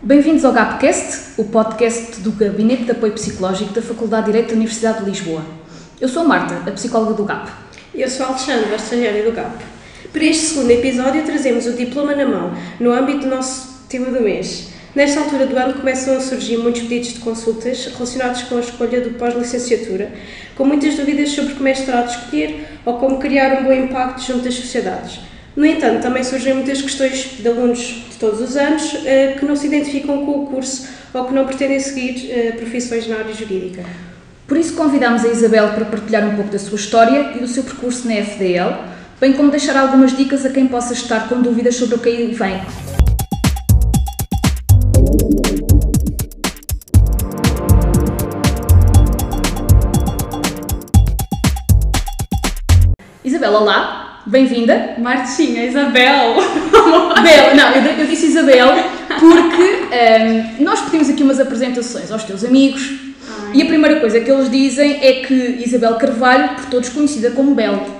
Bem-vindos ao GAPcast, o podcast do Gabinete de Apoio Psicológico da Faculdade de Direito da Universidade de Lisboa. Eu sou a Marta, a psicóloga do GAP. E eu sou a Alexandra, a estagiária do GAP. Para este segundo episódio trazemos o diploma na mão, no âmbito do nosso tema do mês. Nesta altura do ano começam a surgir muitos pedidos de consultas relacionados com a escolha do pós-licenciatura, com muitas dúvidas sobre que mestrado escolher ou como criar um bom impacto junto das sociedades. No entanto, também surgem muitas questões de alunos de todos os anos eh, que não se identificam com o curso ou que não pretendem seguir eh, profissões na área jurídica. Por isso convidamos a Isabel para partilhar um pouco da sua história e do seu percurso na FDL, bem como deixar algumas dicas a quem possa estar com dúvidas sobre o que aí vem. Isabel, olá, bem-vinda. Martinha, Isabel. Bel, não, eu, eu disse Isabel porque ehm, nós pedimos aqui umas apresentações aos teus amigos Ai. e a primeira coisa que eles dizem é que Isabel Carvalho, por todos conhecida como Bel.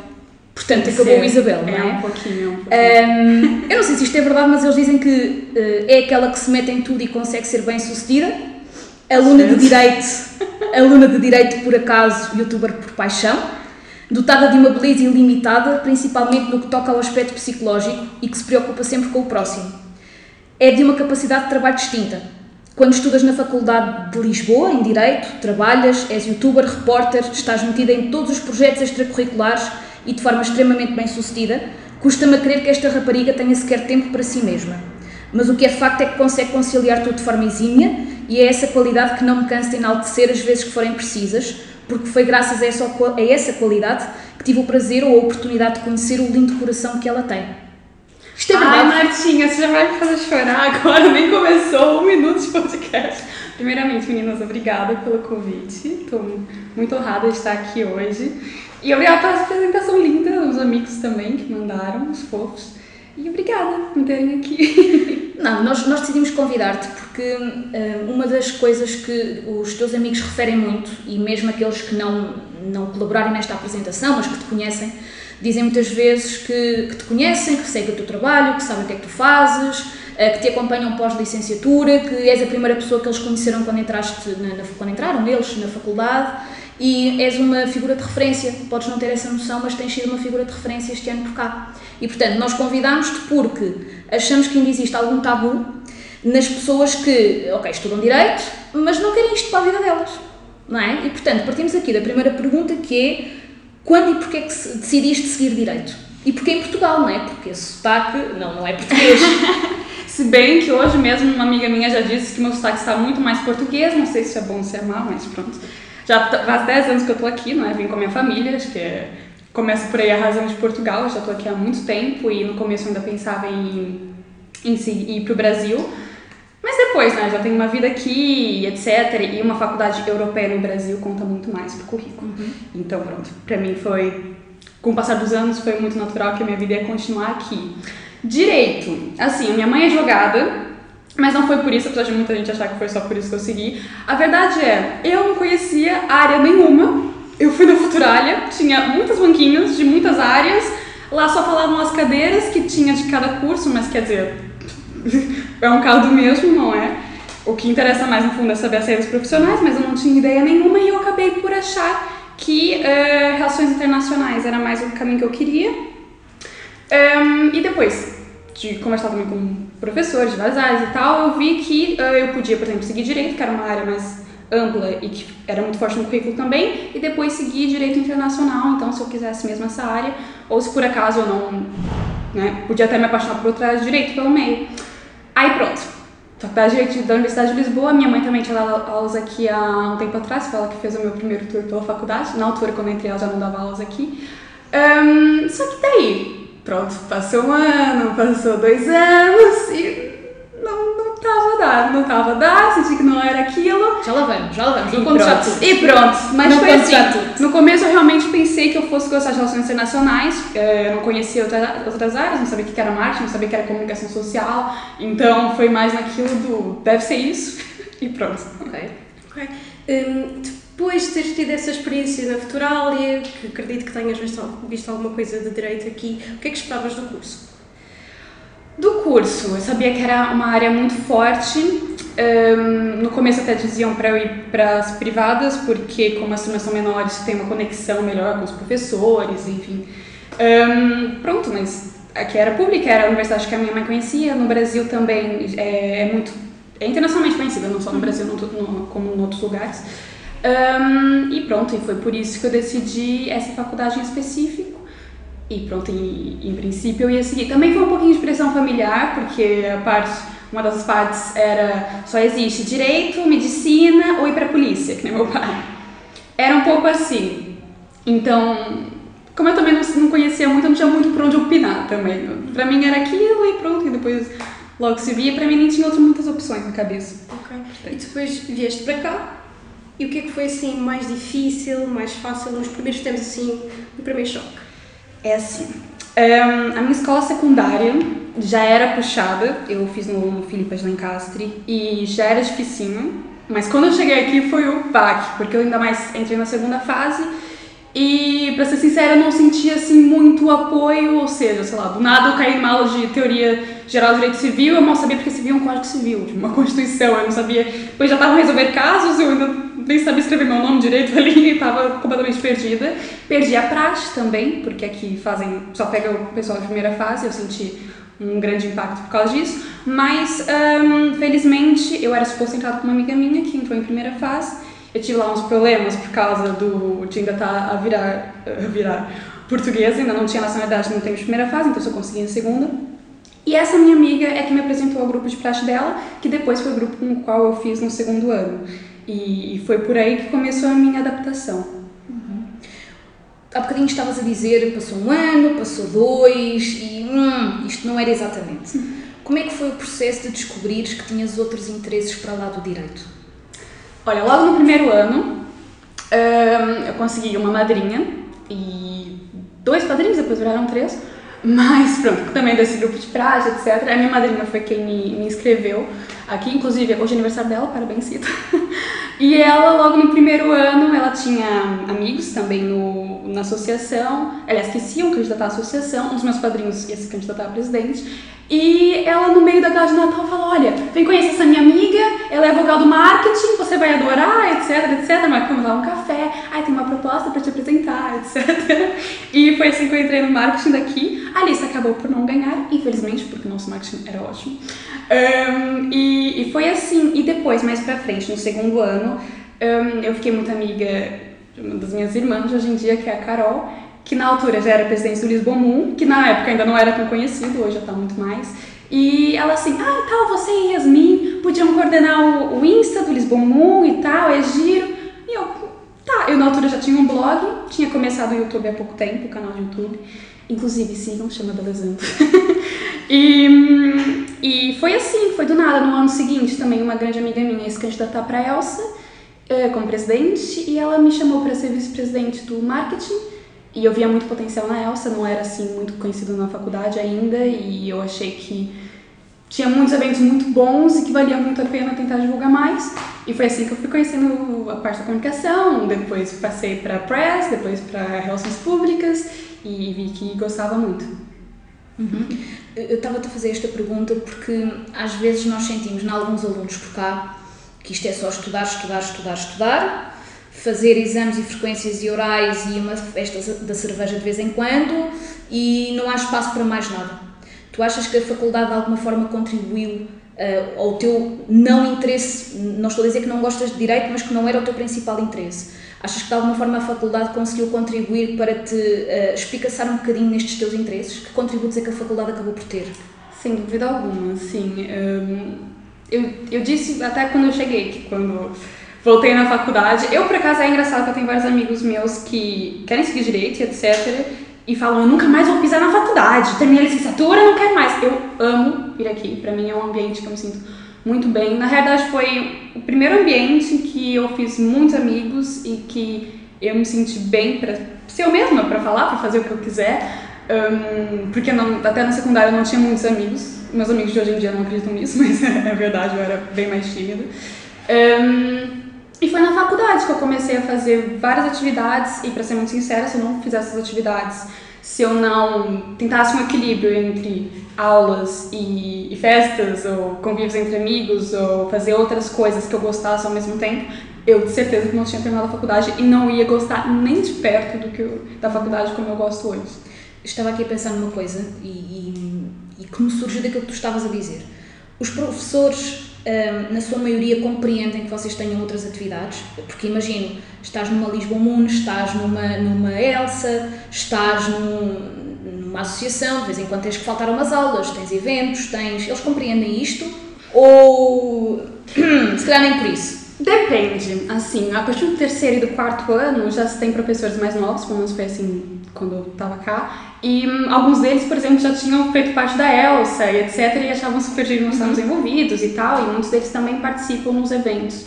Portanto, acabou o Isabel, não É, é? um pouquinho. um pouquinho. Ehm, eu não sei se isto é verdade, mas eles dizem que eh, é aquela que se mete em tudo e consegue ser bem sucedida. Aluna de Direito, aluna de Direito por acaso, youtuber por paixão, dotada de uma beleza ilimitada, principalmente no que toca ao aspecto psicológico e que se preocupa sempre com o próximo. É de uma capacidade de trabalho distinta. Quando estudas na Faculdade de Lisboa, em Direito, trabalhas, és youtuber, repórter, estás metida em todos os projetos extracurriculares e de forma extremamente bem sucedida, custa-me a crer que esta rapariga tenha sequer tempo para si mesma. Mas o que é facto é que consegue conciliar tudo de forma exímia e é essa qualidade que não me cansa de enaltecer as vezes que forem precisas, porque foi graças a essa, a essa qualidade que tive o prazer ou a oportunidade de conhecer o lindo coração que ela tem. Isto é Ai, verdade. Martinha, você já vai me fazer chorar agora, nem começou um minuto de podcast. Primeiramente, meninas, obrigada pelo convite. Estou muito honrada de estar aqui hoje. E obrigada pela apresentação linda, os amigos também que mandaram, os fofos. E obrigada por me terem aqui. Não, nós, nós decidimos convidar-te porque eh, uma das coisas que os teus amigos referem muito, e mesmo aqueles que não, não colaboraram nesta apresentação, mas que te conhecem, dizem muitas vezes que, que te conhecem, que seguem o teu trabalho, que sabem o que é que tu fazes, eh, que te acompanham pós-licenciatura, que és a primeira pessoa que eles conheceram quando, entraste na, na- quando entraram eles na faculdade e és uma figura de referência. Podes não ter essa noção, mas tens sido uma figura de referência este ano por cá. E portanto, nós convidámos-te porque achamos que ainda existe algum tabu nas pessoas que, ok, estudam direito, mas não querem isto para a vida delas. Não é? E portanto, partimos aqui da primeira pergunta que é quando e porquê que decidiste seguir direito? E porquê em Portugal, não é? Porque esse sotaque não, não é português. Se bem que hoje mesmo uma amiga minha já disse que meu sotaque está muito mais português, não sei se é bom ou se é mal, mas pronto. Já faz 10 anos que eu tô aqui, não é? Vim com a minha família, acho que é... começa por aí a razão de Portugal, eu já tô aqui há muito tempo e no começo eu ainda pensava em, em ir pro Brasil. Mas depois, né, já tenho uma vida aqui, etc. E uma faculdade europeia no Brasil conta muito mais pro currículo. Então, pronto, pra mim foi, com o passar dos anos, foi muito natural que a minha vida ia continuar aqui. Direito, assim, minha mãe é advogada, mas não foi por isso, apesar de muita gente achar que foi só por isso que eu segui. A verdade é, eu não conhecia área nenhuma. Eu fui na Futuralha, tinha muitas banquinhas de muitas áreas. Lá só falavam as cadeiras que tinha de cada curso, mas quer dizer, é um caldo mesmo, não é? O que interessa mais no fundo é saber as saídas profissionais, mas eu não tinha ideia nenhuma e eu acabei por achar que eh, relações internacionais era mais o caminho que eu queria. Ehm, e depois de conversar também com professores de várias áreas e tal, eu vi que eh, eu podia, por exemplo, seguir direito, que era uma área mais ampla e que era muito forte no currículo também, e depois seguir direito internacional, então se eu quisesse mesmo essa área, ou se por acaso eu não, né, podia até me apaixonar por outra área de direito pelo meio. Aí pronto, faculdade de direito da Universidade de Lisboa, minha mãe também tinha dado aulas aqui há um tempo atrás, foi ela que fez o meu primeiro tour pela faculdade, na altura quando eu entrei ela já não dava aulas aqui. Ahn, só que daí, pronto, passou um ano, passou dois anos e não, não tava dar, não tava a dar, senti que não era aquilo. já lá vamos, já lá vamos. Não conto já pronto. tudo. E pronto, mas Não foi assim. No começo eu realmente pensei que eu fosse gostar de relações internacionais, eu não conhecia outra- outras áreas, não sabia o que era marketing, não sabia o que era comunicação social, então foi mais naquilo do deve ser isso e pronto. Ok. Ok. Hum, depois de teres tido essa experiência na Futuralia, que acredito que tenhas visto, visto alguma coisa de direito aqui, o que é que esperavas do curso? Do curso, eu sabia que era uma área muito forte Um, no começo até diziam para eu ir para as privadas, porque como as turmas são menores, tem uma conexão melhor com os professores, enfim. Um, pronto, mas aqui era pública, era a universidade que a minha mãe conhecia. No Brasil também é, é muito, é internacionalmente conhecida, não só no Brasil, no, no, como em outros lugares. Um, e pronto, e foi por isso que eu decidi essa faculdade em específico. E pronto, em, em princípio eu ia seguir. Também foi um pouquinho de pressão familiar, porque a parte uma das partes era só existe direito, medicina ou ir para a polícia, que nem meu pai. Era um pouco assim. Então, como eu também não, não conhecia muito, eu não tinha muito por onde opinar também. Para mim era aquilo e pronto, e depois logo se via. Para mim nem tinha outras muitas opções na cabeça. Ok. E depois vieste para cá. E o que é que foi assim mais difícil, mais fácil nos primeiros tempos assim, no primeiro choque? É assim. Um, a minha escola secundária já era puxada, eu fiz no, Filipas Lencastre e já era dificinho, mas quando eu cheguei aqui foi o PAC, porque eu ainda mais entrei na segunda fase e, pra ser sincera, não sentia assim muito apoio, ou seja, sei lá, do nada eu caí aula de teoria geral do direito civil, eu mal sabia porque civil é um código civil, tipo, uma constituição, eu não sabia. Depois já estavam resolver casos, eu ainda nem sabia escrever meu nome direito ali estava completamente perdida. Perdi a praxe também, porque aqui fazem, só pega o pessoal de primeira fase, eu senti um grande impacto por causa disso, mas felizmente eu era suposto entrar com uma amiga minha que entrou em primeira fase. Eu tive lá uns problemas por causa do estar tá a virar, a virar português, ainda não tinha nacionalidade tempo de primeira fase, então só consegui em segunda. E essa minha amiga é que me apresentou ao grupo de praxe dela, que depois foi o grupo com o qual eu fiz no segundo ano. E foi por aí que começou a minha adaptação há bocadinho estavas a dizer, passou um ano, passou dois e hum, isto não era exatamente. Como é que foi o processo de descobrires que tinhas outros interesses para lá do direito? Olha, logo no primeiro ano eu consegui uma madrinha e dois padrinhos, depois viraram três, mas pronto, também desse grupo de praxe, etc. A minha madrinha foi quem me, me inscreveu aqui, inclusive hoje é aniversário dela, parabéns, Cita. E ela, logo no primeiro ano, ela tinha amigos também no, na associação, aliás, que se iam candidatar à associação, um dos meus padrinhos ia se candidatar a presidente, e ela, no meio da gala de Natal, falou: Olha, vem conhecer essa minha amiga, ela é vogal do marketing, você vai adorar, etc, etc. Marcamos lá um café, ai, tem uma proposta para te apresentar, etc. E foi assim que eu entrei no marketing daqui. A lista acabou por não ganhar, infelizmente, porque o nosso marketing era ótimo. Um, e, e, foi assim. E depois, mais pra frente, no segundo ano, um, eu fiquei muito amiga de uma das minhas irmãs, hoje em dia, que é a Carol que na altura já era presidente do Lisbon Moon, que na época ainda não era tão conhecido, hoje já está muito mais. E ela assim, ah, tal, você e Yasmin podiam coordenar o, o Insta do Lisbon Moon e tal, é giro. E eu, tá, eu na altura já tinha um blog, tinha começado o YouTube há pouco tempo, o canal de YouTube. Inclusive, sigam, chama Belezando. e, e foi assim, foi do nada. No ano seguinte, também uma grande amiga minha ia se candidatar para Elsa eh, como presidente e ela me chamou para ser vice-presidente do marketing e eu via muito potencial na Elsa, não era assim muito conhecido na faculdade ainda, e eu achei que tinha muitos eventos muito bons e que valia muito a pena tentar divulgar mais. E foi assim que eu fui conhecendo a parte da comunicação, depois passei para press, depois para relações públicas e vi que gostava muito. Uhum. Eu estava a fazer esta pergunta porque às vezes nós sentimos, em alguns alunos por cá, que isto é só estudar, estudar, estudar, estudar, fazer exames e frequências e orais e uma festa da cerveja de vez em quando e não há espaço para mais nada. Tu achas que a faculdade de alguma forma contribuiu uh, ao teu não interesse? Não estou a dizer que não gostas de direito, mas que não era o teu principal interesse. Achas que de alguma forma a faculdade conseguiu contribuir para te uh, espicaçar um bocadinho nestes teus interesses? Que contributos é que a faculdade acabou por ter? Sem dúvida alguma, sim. Um, eu, eu disse até quando eu cheguei que quando voltei na faculdade. Eu, por acaso, é engraçado que eu tenho vários amigos meus que querem seguir direito e etc. E falam, eu nunca mais vou pisar na faculdade, terminei a licenciatura, não quero mais. Eu amo vir aqui, pra mim é um ambiente que eu me sinto muito bem. Na realidade, foi o primeiro ambiente que eu fiz muitos amigos e que eu me senti bem pra ser eu mesma, pra falar, pra fazer o que eu quiser. Um, porque não, até na secundária eu não tinha muitos amigos. Meus amigos de hoje em dia não acreditam nisso, mas é verdade, eu era bem mais tímida. Um, e foi na faculdade que eu comecei a fazer várias atividades, e para ser muito sincera, se eu não fizesse essas atividades, se eu não tentasse um equilíbrio entre aulas e, e, festas, ou convívios entre amigos, ou fazer outras coisas que eu gostasse ao mesmo tempo, eu de certeza que não tinha terminado a faculdade e não ia gostar nem de perto do que eu, da faculdade como eu gosto hoje. Estava aqui a pensar numa coisa e, e, e que me surgiu daquilo que tu estavas a dizer. Os professores na sua maioria compreendem que vocês tenham outras atividades, porque imagino, estás numa Lisboa Moon, estás numa, numa Elsa, estás num, numa associação, de vez em quando tens que faltar umas aulas, tens eventos, tens. Eles compreendem isto? Ou se calhar nem por isso? Depende, assim, a partir do terceiro e do quarto ano já se tem professores mais novos, pelo menos foi assim quando eu estava cá, e hum, alguns deles, por exemplo, já tinham feito parte da Elsa e etc, e achavam super estávamos uhum. envolvidos e tal, e muitos deles também participam nos eventos.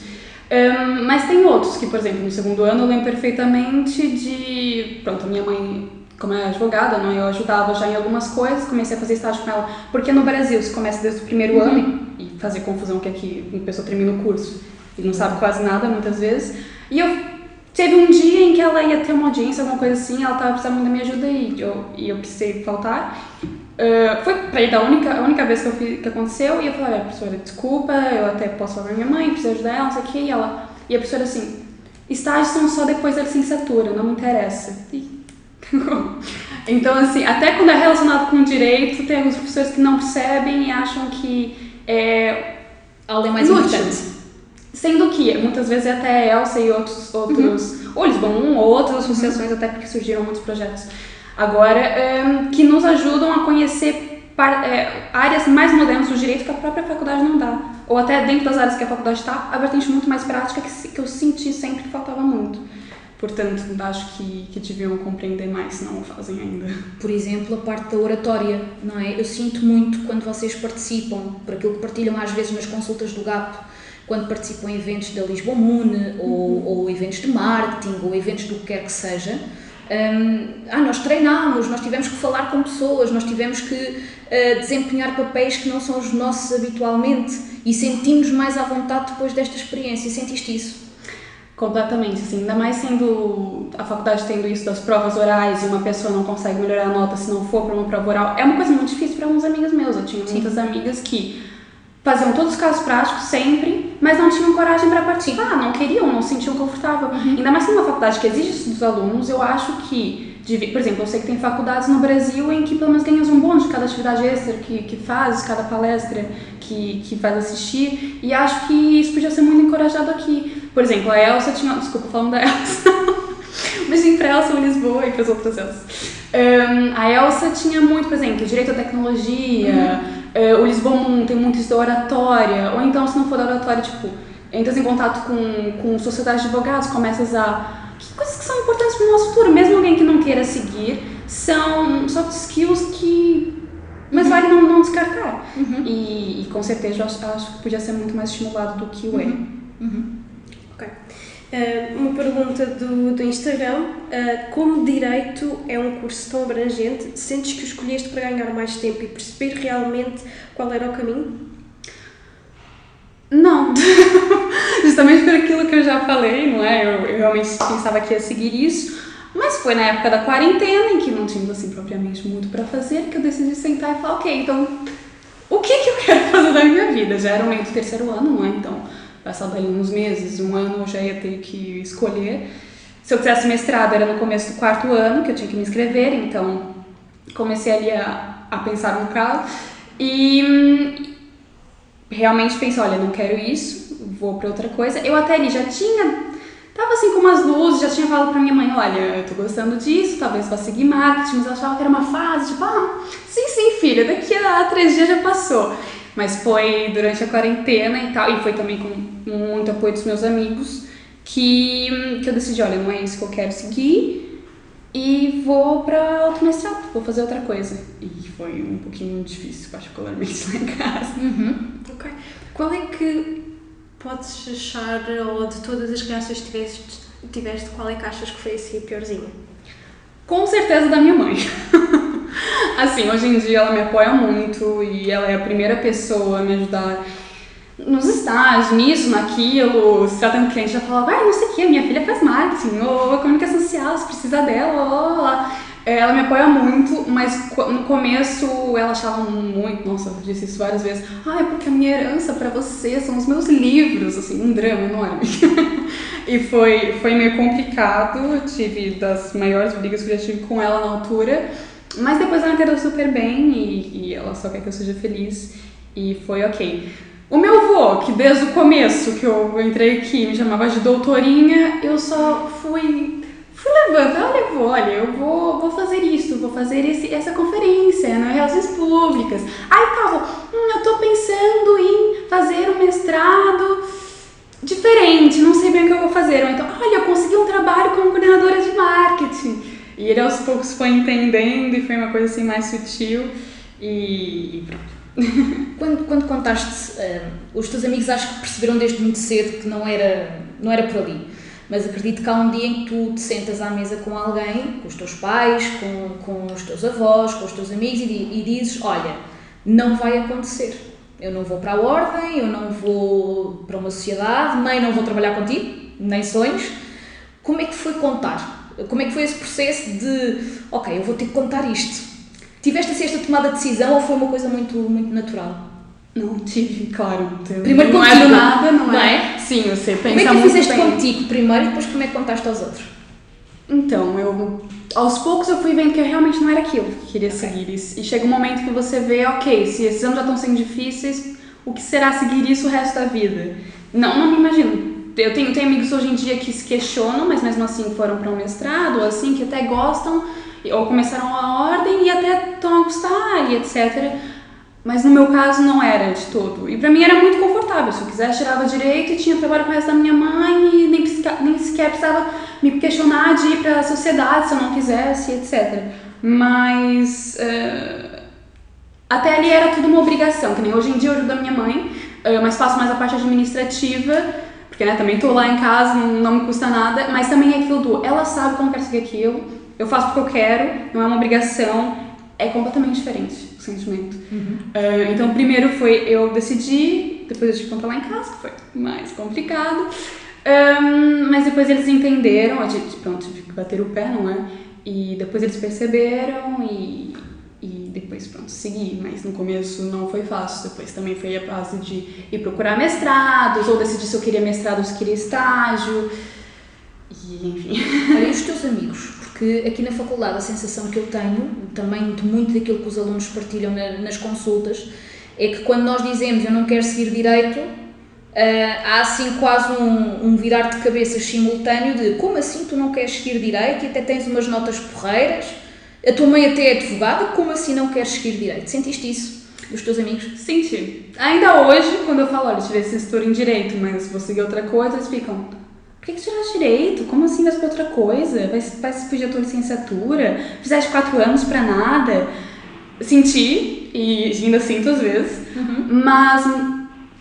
Um, mas tem outros que, por exemplo, no segundo ano eu lembro perfeitamente de. Pronto, minha mãe, como é advogada, não, eu ajudava já em algumas coisas, comecei a fazer estágio com ela, porque no Brasil se começa desde o primeiro uhum. ano e fazer confusão que aqui uma pessoa termina o curso e não sabe quase nada muitas vezes. E eu teve um dia em que ela ia ter uma audiência, alguma coisa assim, ela estava precisando da minha ajuda e eu, e eu precisei faltar. Uh, foi para ir da única, a única vez que, eu fiz, que aconteceu e eu falei, olha, professora, desculpa, eu até posso falar com minha mãe, preciso ajudar ela, não sei o que, e ela, e a professora assim, estágios são só depois da licenciatura, não me interessa. então, assim, até quando é relacionado com direito, tem alguns professores que não percebem e acham que é... Algo é mais importante. Sendo que muitas vezes é até Elsa e outros, outros uhum. ou Lisbon ou outras associações, uhum. até porque surgiram muitos projetos agora, é, que nos ajudam a conhecer par, é, áreas mais modernas do direito que a própria faculdade não dá. Ou até dentro das áreas que a faculdade está, a vertente muito mais prática que, que eu senti sempre que faltava muito. Portanto, acho que, que deviam compreender mais, se não o fazem ainda. Por exemplo, a parte da oratória, não é? Eu sinto muito quando vocês participam, por aquilo que partilham às vezes nas consultas do GAP, quando participam em eventos da Lisboa Moon, ou, uhum. ou eventos de marketing, ou eventos do que quer que seja, um, ah, nós treinámos, nós tivemos que falar com pessoas, nós tivemos que uh, desempenhar papéis que não são os nossos habitualmente e sentimos mais à vontade depois desta experiência. Sentiste isso? Completamente, assim, ainda mais sendo a faculdade tendo isso das provas orais e uma pessoa não consegue melhorar a nota se não for para uma prova oral, é uma coisa muito difícil para alguns amigos meus. Eu tinha Sim. muitas amigas que faziam todos os casos práticos sempre, mas não tinham coragem para participar, não queriam, não se sentiam confortável. Uhum. Ainda mais numa faculdade que exige isso dos alunos, eu acho que, por exemplo, eu sei que tem faculdades no Brasil em que pelo menos ganhas um bônus de cada atividade extra que, que fazes, cada palestra que, que faz assistir, e acho que isso podia ser muito encorajado aqui. Por exemplo, a Elsa tinha, desculpa falando da Elsa, mas em pra Elsa em Lisboa e para as outras Elsas. Um, a Elsa tinha muito, por exemplo, direito à tecnologia, uhum é, o Lisbon tem muito isso da oratória, ou então, se não for da oratória, tipo, entras em contato com, com sociedades de advogados, começas a. Que coisas que são importantes para o nosso futuro, mesmo alguém que não queira seguir, são soft skills que. Mas uhum. vale não, não descartar. Uhum. E, e, com certeza eu acho, acho, que podia ser muito mais estimulado do que o é. Uhum. Uh, uma pergunta do, do Instagram: uh, Como direito é um curso tão abrangente, sentes que o escolheste para ganhar mais tempo e perceber realmente qual era o caminho? Não, justamente por aquilo que eu já falei, não é? Eu, eu, realmente pensava que ia seguir isso, mas foi na época da quarentena, em que não tínhamos assim propriamente muito para fazer, que eu decidi sentar e falar: ok, então o que, que eu quero fazer da minha vida? Já era o meio do terceiro ano, não é? Então passado ali uns meses, um ano, eu já ia ter que escolher. Se eu quisesse mestrado, era no começo do quarto ano que eu tinha que me inscrever, então comecei ali a, a pensar no prazo e hum, realmente pensei, olha, não quero isso, vou para outra coisa. Eu até ali já tinha tava assim com umas luzes, já tinha falado para minha mãe, olha, eu tô gostando disso, talvez vá seguir marketing, mas ela achava que era uma fase, tipo, ah, sim, sim, filha, daqui a três dias já passou. Mas foi durante a quarentena e tal, e foi também com muito apoio dos meus amigos, que, que eu decidi, olha, não é isso que eu quero seguir e vou para outro mestrado, vou fazer outra coisa. E foi um pouquinho difícil, particularmente lá em casa. Uhum. Ok. Qual é que podes achar, ou de todas as crianças que tiveste, tiveste, qual é que achas que foi assim a piorzinha? Com certeza da minha mãe. assim, hoje em dia ela me apoia muito e ela é a primeira pessoa a me ajudar nos estágios, nisso, naquilo, se tratando cliente, já falava, ah, não sei o que, minha filha faz marketing, ou comunicação social, se precisa dela, ó, Ela me apoia muito, mas no começo ela achava muito, nossa, eu disse isso várias vezes. Ah, é porque a minha herança pra você são os meus livros, assim, um drama enorme. e foi, foi meio complicado, tive das maiores brigas que eu já tive com ela na altura, mas depois ela entendeu super bem e, e ela só quer que eu seja feliz e foi ok. O meu avô, que desde o começo que eu entrei aqui me chamava de doutorinha, eu só fui fui levando, olha, vô, olha, eu vou, vou fazer isso, vou fazer esse, essa conferência nas relações públicas. Aí tava, hum, eu tô pensando em fazer um mestrado diferente, não sei bem o que eu vou fazer. Então, olha, eu consegui um trabalho como coordenadora de marketing. E ele aos poucos foi entendendo e foi uma coisa assim mais sutil e, e pronto. Quando, quando contaste, eh, os teus amigos acho que perceberam desde muito cedo que não era, não era por ali. Mas acredito que há um dia em que tu te sentas à mesa com alguém, com os teus pais, com, com os teus avós, com os teus amigos e, e dizes: Olha, não vai acontecer. Eu não vou para a ordem, eu não vou para uma sociedade, nem não vou trabalhar contigo, nem sonhos. Como é que foi contar? Como é que foi esse processo de, ok, eu vou ter que contar isto? Tiveste assim esta tomada de decisão ou foi uma coisa muito, muito natural? Não tive, claro. Primeiro não é contigo, do nada, não, não é? Sim, você pensa Como é que fizeste bem. contigo primeiro e depois como é que contaste aos outros? Então, eu aos poucos eu fui vendo que eu realmente não era aquilo que queria Ok. seguir. E, chega um momento que você vê, ok, se esses anos já estão sendo difíceis, o que será seguir isso o resto da vida? Não, não me imagino. Eu tenho, tenho amigos hoje em dia que se questionam, mas mesmo assim foram para um mestrado, assim, que até gostam, ou começaram a ordem e até estão a gostar e etc. Mas no meu caso não era de todo. E pra mim era muito confortável. Se eu quisesse, tirava direito e tinha trabalho com o resto da minha mãe e nem, nem sequer precisava me questionar de ir pra sociedade se eu não quisesse, etc. Mas. eh, até ali era tudo uma obrigação, que nem hoje em dia eu ajudo a minha mãe, eh, mas faço mais a parte administrativa, porque né, também tô lá em casa, não, não me custa nada, mas também é aquilo do, ela sabe que eu não quero seguir aquilo, eu faço porque eu quero, não é uma obrigação, é completamente diferente o sentimento. Eh, então, primeiro foi eu decidi, depois eu tive que contar lá em casa, que foi mais complicado, Ahn, mas depois eles entenderam, a gente, pronto, tive que bater o pé, não é? E depois eles perceberam e, e depois, pronto, segui. Mas no começo não foi fácil. Depois também foi a fase de ir procurar mestrados, ou decidir se eu queria mestrado ou se queria estágio. E, enfim. E os teus amigos? Porque aqui na faculdade a sensação que eu tenho, também de muito daquilo que os alunos partilham na- nas consultas, é que quando nós dizemos eu não quero seguir direito, ah, há assim quase um, um virar de cabeças simultâneo de como assim tu não queres seguir direito e até tens umas notas porreiras, a tua mãe até é advogada, como assim não queres seguir direito? Sentiste isso dos teus amigos? Senti. Ainda hoje, quando eu falo, olha, tirei licenciatura em Direito, mas vou seguir outra coisa, eles ficam, por que, que tiraste Direito? Como assim vai para outra coisa? Vai, vai se fugir a tua licenciatura? Fizeste quatro anos pra nada? Senti, e ainda sinto às vezes, mas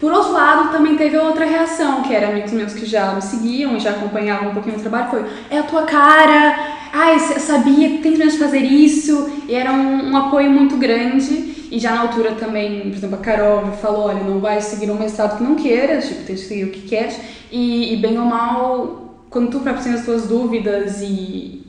por outro lado também teve outra reação, que era amigos meus que já me seguiam e já acompanhavam um pouquinho o trabalho, foi, é a tua cara, ai, sabia tem de fazer isso, e era um, um apoio muito grande, e já na altura também, por exemplo, a Carol falou, olha, não vai seguir um mestrado que não queiras, tipo, tem que seguir o que queres, e, e bem ou mal, quando tu próprio tem as tuas dúvidas e,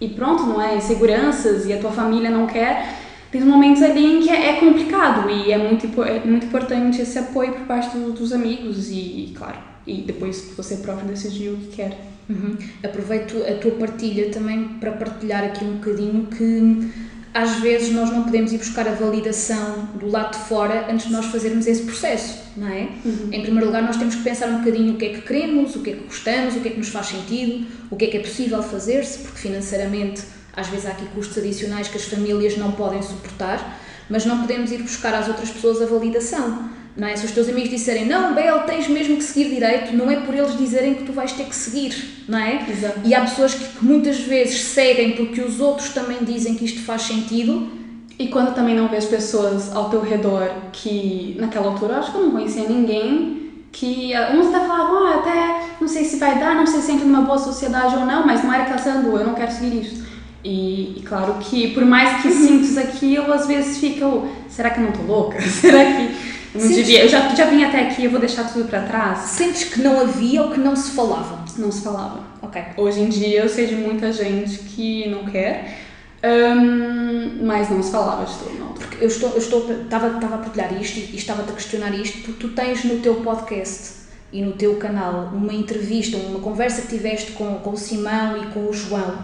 e pronto, não é? Inseguranças e a tua família não quer, tem momentos ali em que é, é complicado e é muito, é muito importante esse apoio por parte do- dos amigos e, claro, e depois você próprio decidir o que quer. Uhum. Aproveito a tua partilha também para partilhar aqui um bocadinho que às vezes nós não podemos ir buscar a validação do lado de fora antes de nós fazermos esse processo, não é? Em primeiro lugar, nós temos que pensar um bocadinho o que é que queremos, o que é que gostamos, o que é que nos faz sentido, o que é que é possível fazer-se, porque financeiramente às vezes há aqui custos adicionais que as famílias não podem suportar, mas não podemos ir buscar às outras pessoas a validação. Não é? Se os teus amigos disserem não, Bel, tens mesmo que seguir direito, não é por eles dizerem que tu vais ter que seguir, não é? Exato. E há pessoas que, que muitas vezes seguem porque os outros também dizem que isto faz sentido. E quando também não vês pessoas ao teu redor que, naquela altura, acho que eu não conhecia ninguém, que uns até falavam, ah, até não sei se vai dar, não sei se entra numa boa sociedade ou não, mas não era aquela cena do eu não quero seguir isso. E, e claro que, por mais que sintas aquilo, às vezes fica o, será que eu não tô louca? será que eu não devia? Eu já, já vim até aqui, eu vou deixar tudo pra trás? Sentes que não havia ou que não se falava. Não se falava. Ok. Hoje em dia eu sei de muita gente que não quer, Hum, mas não se falava de tudo, não. Porque eu estou, eu estou, estava, estava a partilhar isto e, e estava-te a questionar isto porque tu tens no teu podcast e no teu canal uma entrevista, uma conversa que tiveste com, com o Simão e com o João.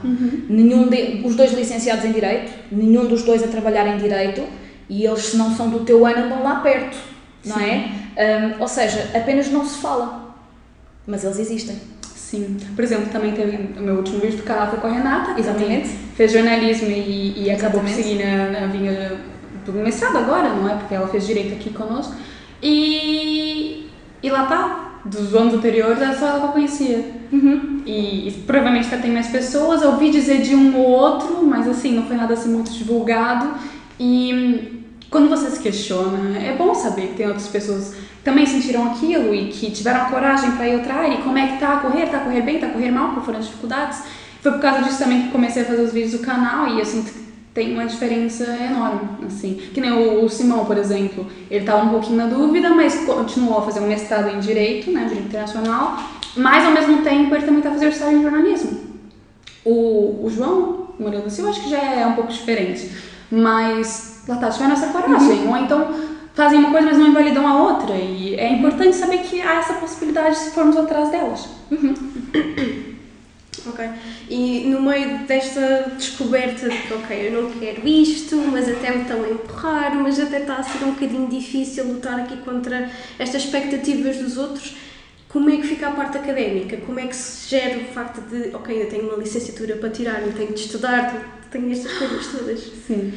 Nenhum de, os dois licenciados em Direito, nenhum dos dois a trabalhar em Direito e eles, se não são do teu ano, andam lá perto, não é? Hum, ou seja, apenas não se fala, mas eles existem. Sim. Por exemplo, também teve o meu último vídeo do canal foi com a Renata. Exatamente. Fez jornalismo e, e acabou por seguir na, na vinha do mestrado agora, não é? Porque ela fez direito aqui conosco. E, e lá tá, dos anos anteriores, era só ela que eu conhecia. E, e provavelmente já tem mais pessoas. Eu ouvi dizer de um ou outro, mas assim, não foi nada assim muito divulgado. E quando você se questiona, é bom saber que tem outras pessoas que também sentiram aquilo e que tiveram coragem para ir outra área. E como é que tá a correr? Tá a correr bem? Tá a correr mal? Quais foram as dificuldades? Foi por causa disso também que comecei a fazer os vídeos do canal e eu sinto que tem uma diferença enorme, assim. Que nem o, o Simão, por exemplo, ele tava um pouquinho na dúvida, mas continuou a fazer um mestrado em Direito, né, Direito Internacional, mas ao mesmo tempo ele também tá fazendo estágio em jornalismo. O, o João Moreira da Silva acho que já é um pouco diferente, mas lá tá, tiveram essa coragem, ou então fazem uma coisa, mas não invalidam a outra, e é importante saber que há essa possibilidade se formos atrás delas. Ok. E no meio desta descoberta de que, ok, eu não quero isto, mas até me estão a empurrar, mas até está a ser um bocadinho difícil lutar aqui contra estas expectativas dos outros, como é que fica a parte académica? Como é que se gera o facto de, ok, ainda tenho uma licenciatura para tirar, tenho de estudar, tenho estas coisas todas? Sim.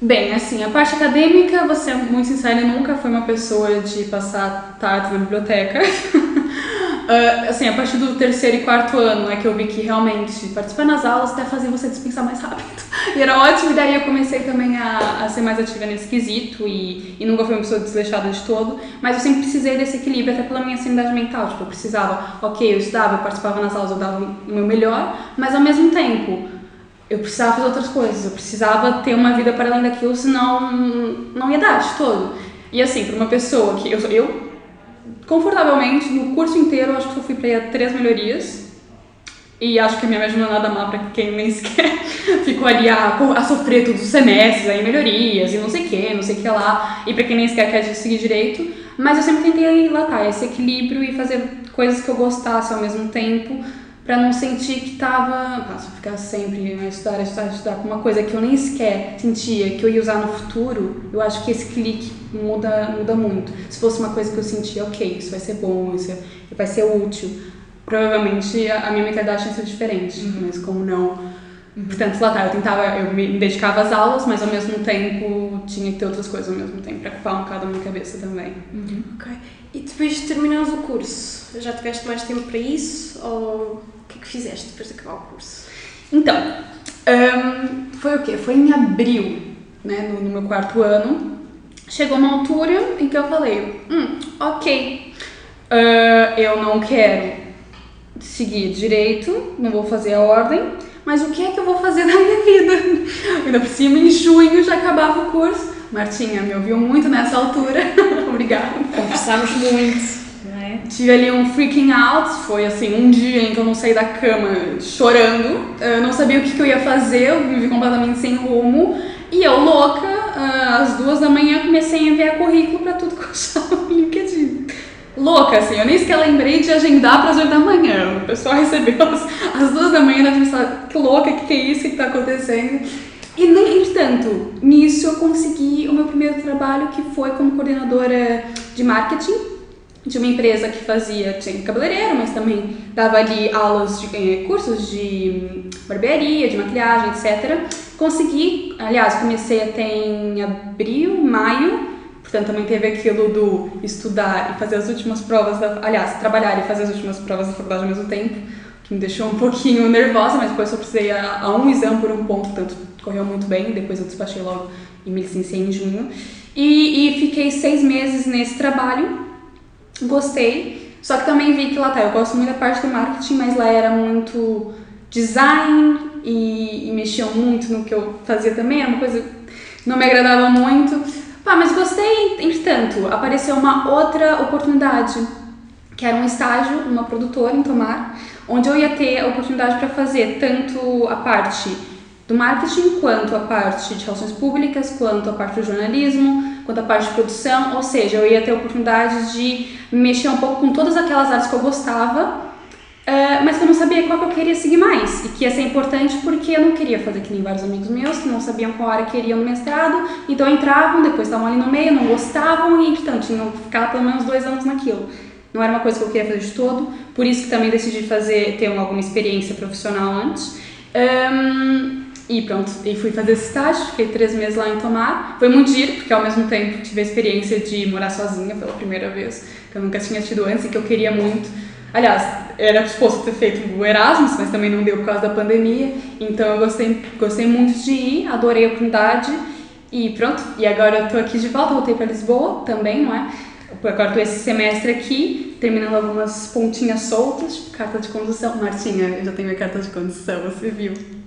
Bem, assim, a parte acadêmica, vou ser muito sincera, nunca fui uma pessoa de passar tarde na biblioteca. Ah, assim, a partir do terceiro e quarto ano é que eu vi que realmente participar nas aulas até fazia você dispensar mais rápido. E era ótimo, e daí eu comecei também a, a ser mais ativa nesse quesito e, e nunca fui uma pessoa desleixada de todo, mas eu sempre precisei desse equilíbrio, até pela minha sanidade mental. Tipo, eu precisava, ok, eu estudava, eu participava nas aulas, eu dava o meu melhor, mas ao mesmo tempo eu precisava fazer outras coisas, eu precisava ter uma vida para além daquilo, senão não ia dar de todo. E assim, para uma pessoa que eu, eu confortavelmente, no curso inteiro, acho que só fui para três melhorias. E acho que a minha média não é nada má para quem nem sequer ficou ali a, a sofrer todos os semestres, aí melhorias e não sei o que, não sei o que lá. E para quem nem sequer quer seguir direito. Mas eu sempre tentei lá tá, esse equilíbrio e fazer coisas que eu gostasse ao mesmo tempo, para não sentir que tava. Ah, se eu ficar sempre a estudar, a estudar, a estudar com uma coisa que eu nem sequer sentia que eu ia usar no futuro, eu acho que esse clique muda, muda muito. Se fosse uma coisa que eu sentia, ok, isso vai ser bom, isso vai ser útil, provavelmente a, a minha mentalidade tinha sido diferente, mas como não. Portanto, lá tá, eu tentava, eu me dedicava às aulas, mas ao mesmo tempo tinha que ter outras coisas ao mesmo tempo, para ocupar um bocado a minha cabeça também. Ok. E depois de terminares o curso, já tiveste mais tempo para isso? Ou que é que fizeste depois de acabar o curso? Então, hum, foi o quê? Foi em abril, né, no, no meu quarto ano. Chegou uma altura em que eu falei, hum, ok, ah, eu não quero seguir direito, não vou fazer a ordem, mas o que é que eu vou fazer na minha vida? Ainda por cima, em junho já acabava o curso. Martinha me ouviu muito nessa altura, obrigada. Conversámos muito? Tive ali um freaking out, foi assim, um dia em que eu não saí da cama chorando, eu não sabia o que, que eu ia fazer, eu vivi completamente sem rumo, e eu louca, ah, às duas da manhã comecei a enviar currículo pra tudo que eu achava no LinkedIn. Louca, assim, eu nem sequer lembrei de agendar para as oito da manhã. O pessoal recebeu às, duas da manhã, deve pensar, que louca, que, que é isso, que está acontecendo? E, no entanto, nisso eu consegui o meu primeiro trabalho, que foi como coordenadora de marketing de uma empresa que fazia, tinha cabeleireiro, mas também dava ali aulas de eh, cursos de barbearia, de maquiagem, etc. Consegui, aliás, comecei até em abril, maio, portanto também teve aquilo do estudar e fazer as últimas provas, da, aliás, trabalhar e fazer as últimas provas da faculdade ao mesmo tempo, que me deixou um pouquinho nervosa, mas depois só precisei a, a um exame por um ponto, portanto correu muito bem, depois eu despachei logo e me licenciei em junho. E, e fiquei seis meses nesse trabalho, gostei, só que também vi que lá tá, eu gosto muito da parte do marketing, mas lá era muito design e, e mexiam muito no que eu fazia também, era uma coisa que não me agradava muito. Pá, mas gostei, entretanto, apareceu uma outra oportunidade, que era um estágio numa produtora em Tomar, onde eu ia ter a oportunidade para fazer tanto a parte do marketing, quanto a parte de relações públicas, quanto a parte do jornalismo, quanto parte de produção, ou seja, eu ia ter a oportunidade de mexer um pouco com todas aquelas áreas que eu gostava, uh, mas que eu não sabia qual que eu queria seguir mais, e que ia ser importante porque eu não queria fazer que nem vários amigos meus que não sabiam qual área queriam no mestrado, então entravam, depois estavam ali no meio, não gostavam e, portanto, tinham que ficar pelo menos dois anos naquilo. Não era uma coisa que eu queria fazer de todo, por isso que também decidi fazer, ter alguma experiência profissional antes. Um, e pronto, e fui fazer esse estágio, fiquei três meses lá em Tomar. Foi muito giro, porque ao mesmo tempo tive a experiência de morar sozinha pela primeira vez, que eu nunca tinha tido antes e que eu queria muito. Aliás, era suposto ter feito o Erasmus, mas também não deu por causa da pandemia. Então eu gostei, gostei muito de ir, adorei a oportunidade e pronto. E agora eu tô aqui de volta, voltei para Lisboa também, não é? Agora tô esse semestre aqui, terminando algumas pontinhas soltas, carta de condução. Martinha, eu já tenho minha carta de condução, você viu?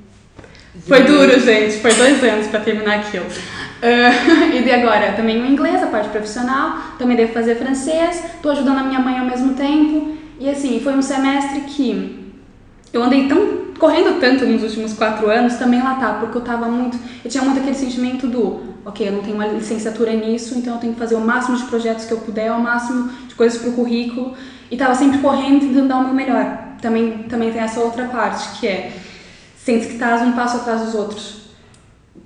Foi duro, gente. Foi dois anos para terminar aquilo. Uh, e de agora, também o inglês, a parte profissional. Também devo fazer francês. Estou ajudando a minha mãe ao mesmo tempo. E assim, foi um semestre que eu andei tão correndo tanto nos últimos quatro anos, também lá tá, porque eu tava muito. Eu tinha muito aquele sentimento do, ok, eu não tenho uma licenciatura nisso, então eu tenho que fazer o máximo de projetos que eu puder, o máximo de coisas pro currículo. E tava sempre correndo, tentando dar o meu melhor. Também, também tem essa outra parte, que é sente que estás um passo atrás dos outros.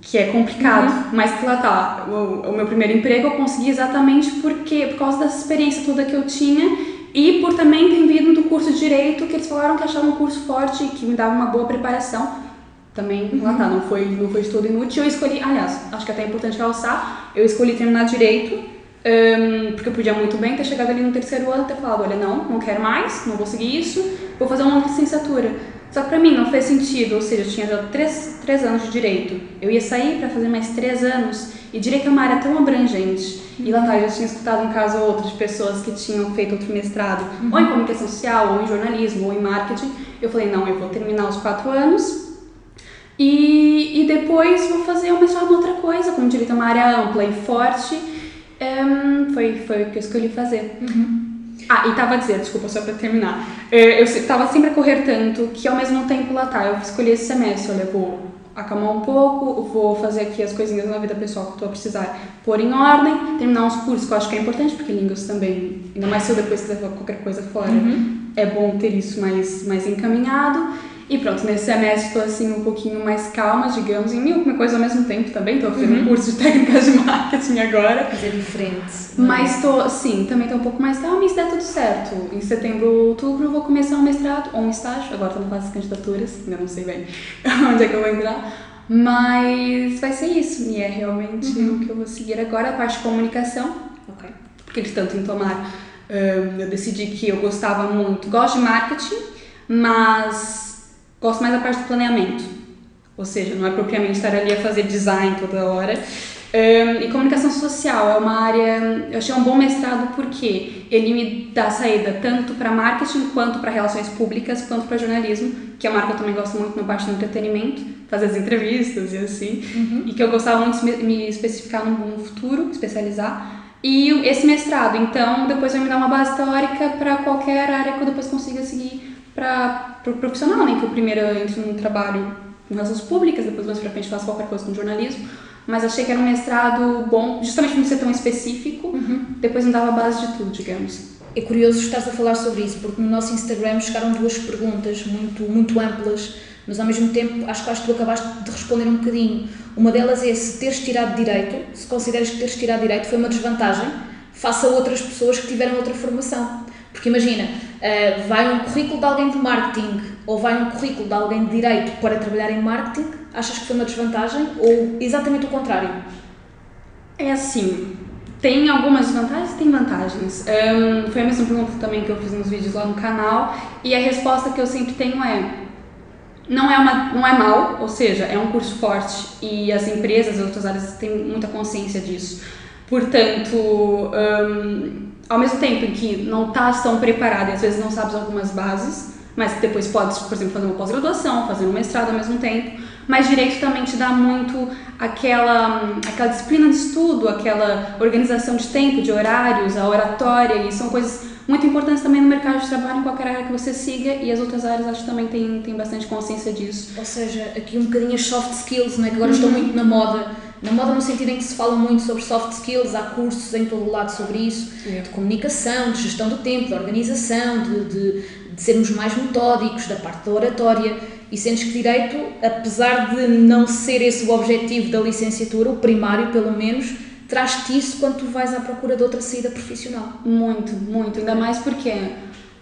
Que é complicado, uhum. mas que lá tá. O, o, meu primeiro emprego eu consegui exatamente porque, por causa dessa experiência toda que eu tinha e por também ter vindo do curso de Direito, que eles falaram que achavam um curso forte e que me dava uma boa preparação. Também, uhum. lá tá, não foi, não foi de todo inútil. Eu escolhi, aliás, acho que é até é importante realçar, eu escolhi terminar Direito, um, porque eu podia muito bem ter chegado ali no terceiro ano e ter falado, olha, não, não quero mais, não vou seguir isso, vou fazer uma licenciatura. Só que pra mim não fez sentido, ou seja, eu tinha já três, três anos de direito. Eu ia sair para fazer mais três anos e direito é uma área tão abrangente. E lá atrás eu já tinha escutado um caso ou outro de pessoas que tinham feito outro mestrado, uhum. ou em comunicação social, ou em jornalismo, ou em marketing. Eu falei, não, eu vou terminar os quatro anos e, e depois vou fazer um mestrado em outra coisa, como direito é uma área ampla e forte. Um, foi, foi o que eu escolhi fazer. Uhum. Ah, e tava a dizer, desculpa, só pra terminar. É, eu tava sempre a correr tanto que ao mesmo tempo lá tá, eu escolhi esse semestre, olha, vou acalmar um pouco, vou fazer aqui as coisinhas na vida pessoal que eu tô a precisar pôr em ordem, terminar uns cursos que eu acho que é importante, porque línguas também, ainda mais se eu depois quiser qualquer coisa fora, uhum. é bom ter isso mais, mais encaminhado. E pronto, nesse semestre estou assim um pouquinho mais calma, digamos, em mil coisa ao mesmo tempo também. Estou fazendo uhum. um curso de técnicas de marketing agora. Fazer diferente. Mas estou, sim, também estou um pouco mais calma e se der tudo certo. Em setembro, outubro, vou começar um mestrado ou um estágio. Agora estou na fase de candidaturas, ainda não sei bem onde é que eu vou entrar. Mas vai ser isso. E é realmente uhum. o que eu vou seguir agora, a parte de comunicação. Ok. Porque eles tanto em tomar, um, eu decidi que eu gostava muito, gosto de marketing, mas Gosto mais da parte do planeamento, ou seja, não é propriamente estar ali a fazer design toda hora. Um, e comunicação social é uma área, eu achei um bom mestrado porque ele me dá saída tanto para marketing, quanto para relações públicas, quanto para jornalismo, que é uma área que eu também gosto muito na parte do entretenimento, fazer as entrevistas e assim, uhum. e que eu gostava muito de me especificar no futuro, especializar. E esse mestrado, então, depois vai me dar uma base teórica para qualquer área que eu depois consiga seguir para o pro profissional, né? Que o primeiro eu entro num trabalho com relações públicas, depois mais pra frente faço qualquer coisa com jornalismo. Mas achei que era um mestrado bom, justamente por não ser tão específico, uhum. depois me dava a base de tudo, digamos. É curioso estar a falar sobre isso, porque no nosso Instagram chegaram duas perguntas muito, muito amplas, mas ao mesmo tempo acho que acho que tu acabaste de responder um bocadinho. Uma delas é se teres tirado direito, se consideras que teres tirado direito foi uma desvantagem face a outras pessoas que tiveram outra formação. Porque imagina, uh, vai um currículo de alguém de marketing ou vai um currículo de alguém de direito para trabalhar em marketing, achas que foi uma desvantagem ou exatamente o contrário? É assim, tem algumas desvantagens e tem vantagens. Um, foi a mesma pergunta também que eu fiz nos vídeos lá no canal e a resposta que eu sempre tenho é não é, uma, não é mal, ou seja, é um curso forte e as empresas, as outras áreas têm muita consciência disso. Portanto, um, ao mesmo tempo em que não estás tão preparado e às vezes não sabes algumas bases, mas depois podes, por exemplo, fazer uma pós-graduação, fazer um mestrado ao mesmo tempo. Mas direito também te dá muito aquela, aquela disciplina de estudo, aquela organização de tempo, de horários, a oratória, e são coisas muito importantes também no mercado de trabalho, em qualquer área que você siga, e as outras áreas acho que também têm, têm bastante consciência disso. Ou seja, aqui um bocadinho as soft skills, não é? que agora estão muito na moda. Na moda no sentido em que se fala muito sobre soft skills, há cursos em todo o lado sobre isso, Yeah. de comunicação, de gestão do tempo, de organização, de, de, de sermos mais metódicos, da parte da oratória. E sentes que direito, apesar de não ser esse o objetivo da licenciatura, o primário pelo menos, traz-te isso quando tu vais à procura de outra saída profissional. Muito, muito. Ainda mais porque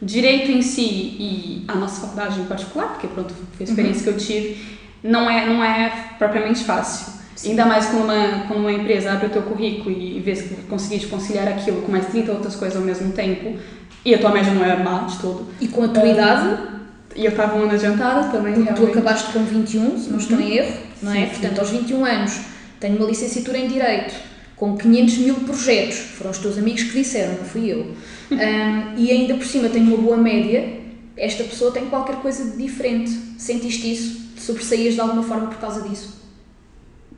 direito em si e a nossa faculdade em particular, porque pronto, foi a experiência que eu tive, não é, não é propriamente fácil. Ainda mais quando uma, quando uma empresa abre o teu currículo e vê se conseguir conciliar aquilo com mais 30 outras coisas ao mesmo tempo, e a tua média não é má de todo. E com a tua idade, E eu estava um ano adiantada também, porque tu realmente. acabaste com 21, se não estou em erro, não é? Sim, sim. Portanto, aos 21 anos, tenho uma licenciatura em Direito, com 500 mil projetos, foram os teus amigos que disseram, não fui eu. Ahm, e ainda por cima tenho uma boa média, esta pessoa tem qualquer coisa de diferente. Sentiste isso? Te sobressaías de alguma forma por causa disso?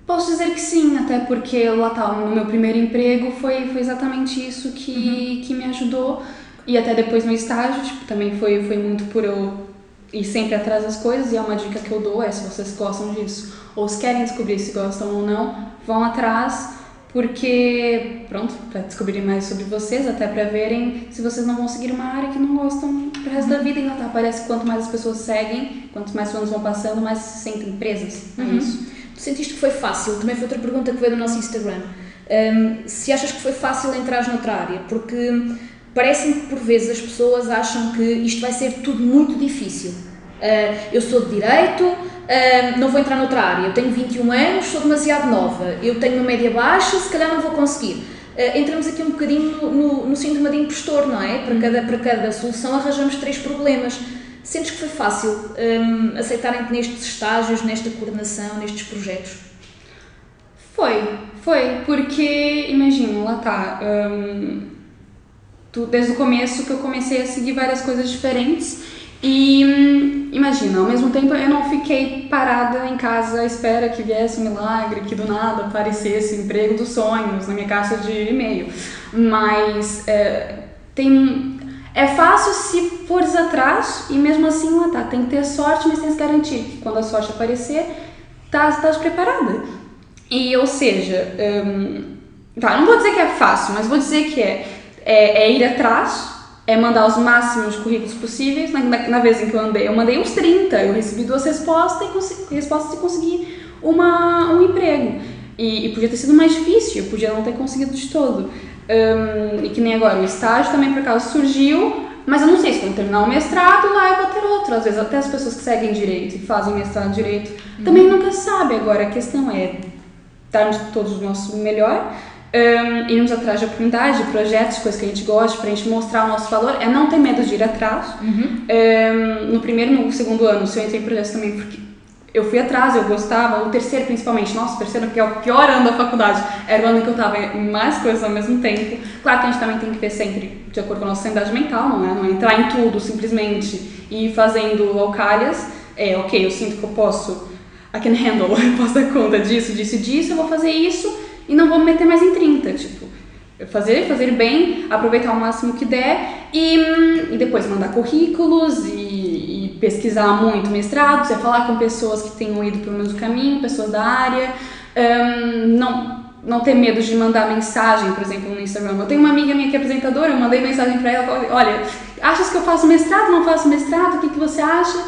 Posso dizer que sim, até porque lá tá, no meu primeiro emprego foi, foi exatamente isso que, que me ajudou. E até depois no estágio, tipo, também foi, foi muito por eu ir sempre atrás das coisas. E é uma dica que eu dou, é se vocês gostam disso, ou se querem descobrir se gostam ou não, vão atrás, porque, pronto, para descobrirem mais sobre vocês, até para verem se vocês não vão seguir uma área que não gostam pro resto da vida. E lá tá, parece que quanto mais as pessoas seguem, quanto mais anos vão passando, mais se sentem presas. É isso. Tu sentiste que foi fácil? Também foi outra pergunta que veio do nosso Instagram. Ahm, se achas que foi fácil entrar noutra área? Porque parece-me que por vezes as pessoas acham que isto vai ser tudo muito difícil. Ah, eu sou de Direito, ah, não vou entrar noutra área. Eu tenho 21 anos, sou demasiado nova. Eu tenho uma média baixa, se calhar não vou conseguir. Ah, entramos aqui um bocadinho no, no, síndrome de impostor, não é? Para cada, para cada solução arranjamos três problemas. Sentes que foi fácil hum, aceitarem-te nestes estágios, nesta coordenação, nestes projetos? Foi, foi, porque imagina, lá tá. hum, tu, desde o começo que eu comecei a seguir várias coisas diferentes e hum, imagina, ao mesmo tempo eu não fiquei parada em casa à espera que viesse um milagre, que do nada aparecesse o emprego dos sonhos na minha caixa de e-mail. Mas é, tem. É fácil se fores atrás e mesmo assim lá tá. Tem que ter sorte, mas tem que garantir que quando a sorte aparecer, tá, tá preparada. E, ou seja, hum, tá, não vou dizer que é fácil, mas vou dizer que é, é, é ir atrás, é mandar os máximos currículos possíveis. Na, na, na vez em que eu andei, eu mandei uns 30, eu recebi duas respostas e, consegui, respostas e consegui uma, um emprego. E, e podia ter sido mais difícil, eu podia não ter conseguido de todo. Hum, e que nem agora, o estágio também por acaso surgiu, mas eu não sei se quando terminar o mestrado lá eu vou ter outro. Às vezes até as pessoas que seguem direito e fazem mestrado direito também nunca sabem. Agora a questão é darmos todos o nosso melhor, um, irmos atrás de oportunidades, de projetos, de coisas que a gente gosta, pra gente mostrar o nosso valor, é não ter medo de ir atrás. Um, no primeiro no segundo ano, se eu entrei em projetos também, porque eu fui atrás, eu gostava, o terceiro principalmente, nossa, o terceiro que é o pior ano da faculdade, era o ano que eu tava em mais coisas ao mesmo tempo. Claro que a gente também tem que ver sempre de acordo com a nossa sanidade mental, não é? Não é entrar em tudo simplesmente e ir fazendo alcalhas. É, ok, eu sinto que eu posso I can handle, eu posso dar conta disso, disso e disso, eu vou fazer isso e não vou me meter mais em 30, tipo, fazer, fazer bem, aproveitar o máximo que der e, hum, e depois mandar currículos e, e pesquisar muito mestrados, é falar com pessoas que tenham ido pelo mesmo caminho, pessoas da área, hum, não, não ter medo de mandar mensagem, por exemplo, no Instagram. Eu tenho uma amiga minha que é apresentadora, eu mandei mensagem pra ela, falei, olha, achas que eu faço mestrado, não faço mestrado, o que, que você acha?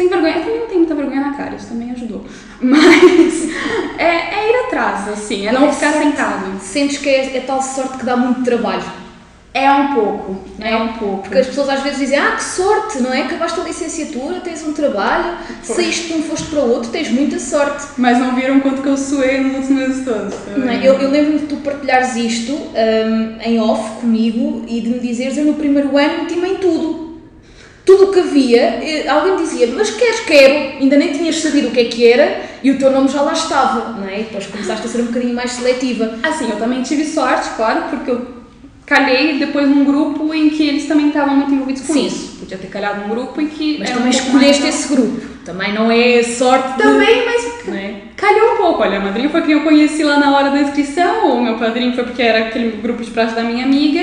Sem vergonha, eu também não tenho muita vergonha na cara, isso também ajudou. Mas é, é ir atrás, assim, é não É ficar sorte. sentado. Sentes que é, é tal sorte que dá muito trabalho? É um pouco, é um pouco. Porque as pessoas às vezes dizem, ah, que sorte, não é? Acabaste a licenciatura, tens um trabalho, saíste de um, foste para o outro, tens muita sorte. Mas não viram quanto que eu suei nos outros meses todos. Não é? Eu, eu lembro-me de tu partilhares isto hum, em off comigo e de me dizeres, eu no primeiro ano meti-me em tudo. Tudo o que havia, eh, alguém dizia, mas queres, quero, ainda nem tinhas sabido o que é que era e o teu nome já lá estava, não é? E depois começaste a ser um bocadinho mais seletiva. Assim, eu também tive sorte, claro, porque eu calhei depois num grupo em que eles também estavam muito envolvidos com Sim. isso. Podia ter calhado num grupo em que. Mas um também pouco escolheste mais- esse grupo, também não é sorte de... Também, mas Não é? calhou um pouco. Olha, a madrinha foi quem eu conheci lá na hora da inscrição, o meu padrinho foi porque era aquele grupo de praxe da minha amiga,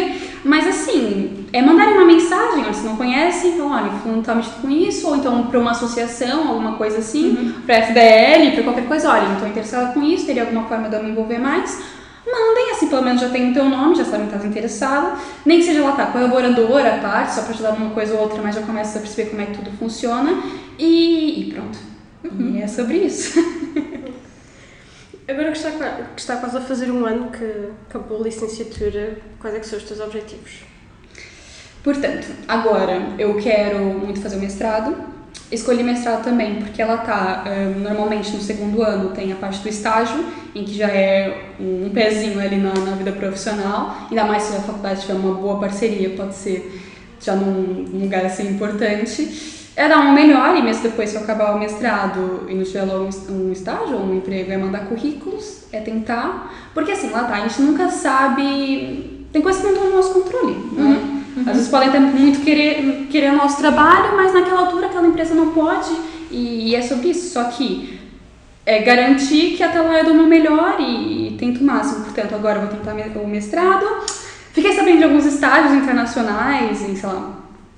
Mas assim, é mandarem uma mensagem, olha, se não conhecem, então, olha, fulano tá mexendo com isso, ou então para uma associação, alguma coisa assim, Uhum. para FDL, para qualquer coisa, olha, estou interessada com isso, teria alguma forma de eu me envolver mais. Mandem, assim, pelo menos já tem o teu nome, já sabem que estás interessada. Nem que seja lá, tá, colaboradora parte, só para ajudar numa coisa ou outra, mas já começa a perceber como é que tudo funciona. E, e pronto. Uhum. E é sobre isso. Agora que está, que está quase a fazer um ano que acabou a licenciatura, quais é que são os teus objetivos? Portanto, agora eu quero muito fazer o mestrado. Escolhi mestrado também porque ela tá hum, normalmente no segundo ano tem a parte do estágio, em que já é um pezinho ali na, na vida profissional, ainda mais se a faculdade tiver uma boa parceria, pode ser já num, num lugar assim importante. É dar uma melhor e mesmo depois se eu acabar o mestrado e não tiver logo um es- um estágio ou um emprego, é mandar currículos, é tentar. Porque assim, lá tá, a gente nunca sabe. Tem coisas que não estão no nosso controle, né? Às vezes podem ter muito querer, querer o nosso trabalho, mas naquela altura aquela empresa não pode e, é sobre isso. Só que é garantir que até lá eu dou o meu melhor e, tento o máximo. Portanto, agora eu vou tentar o mestrado. Fiquei sabendo de alguns estágios internacionais em, sei lá,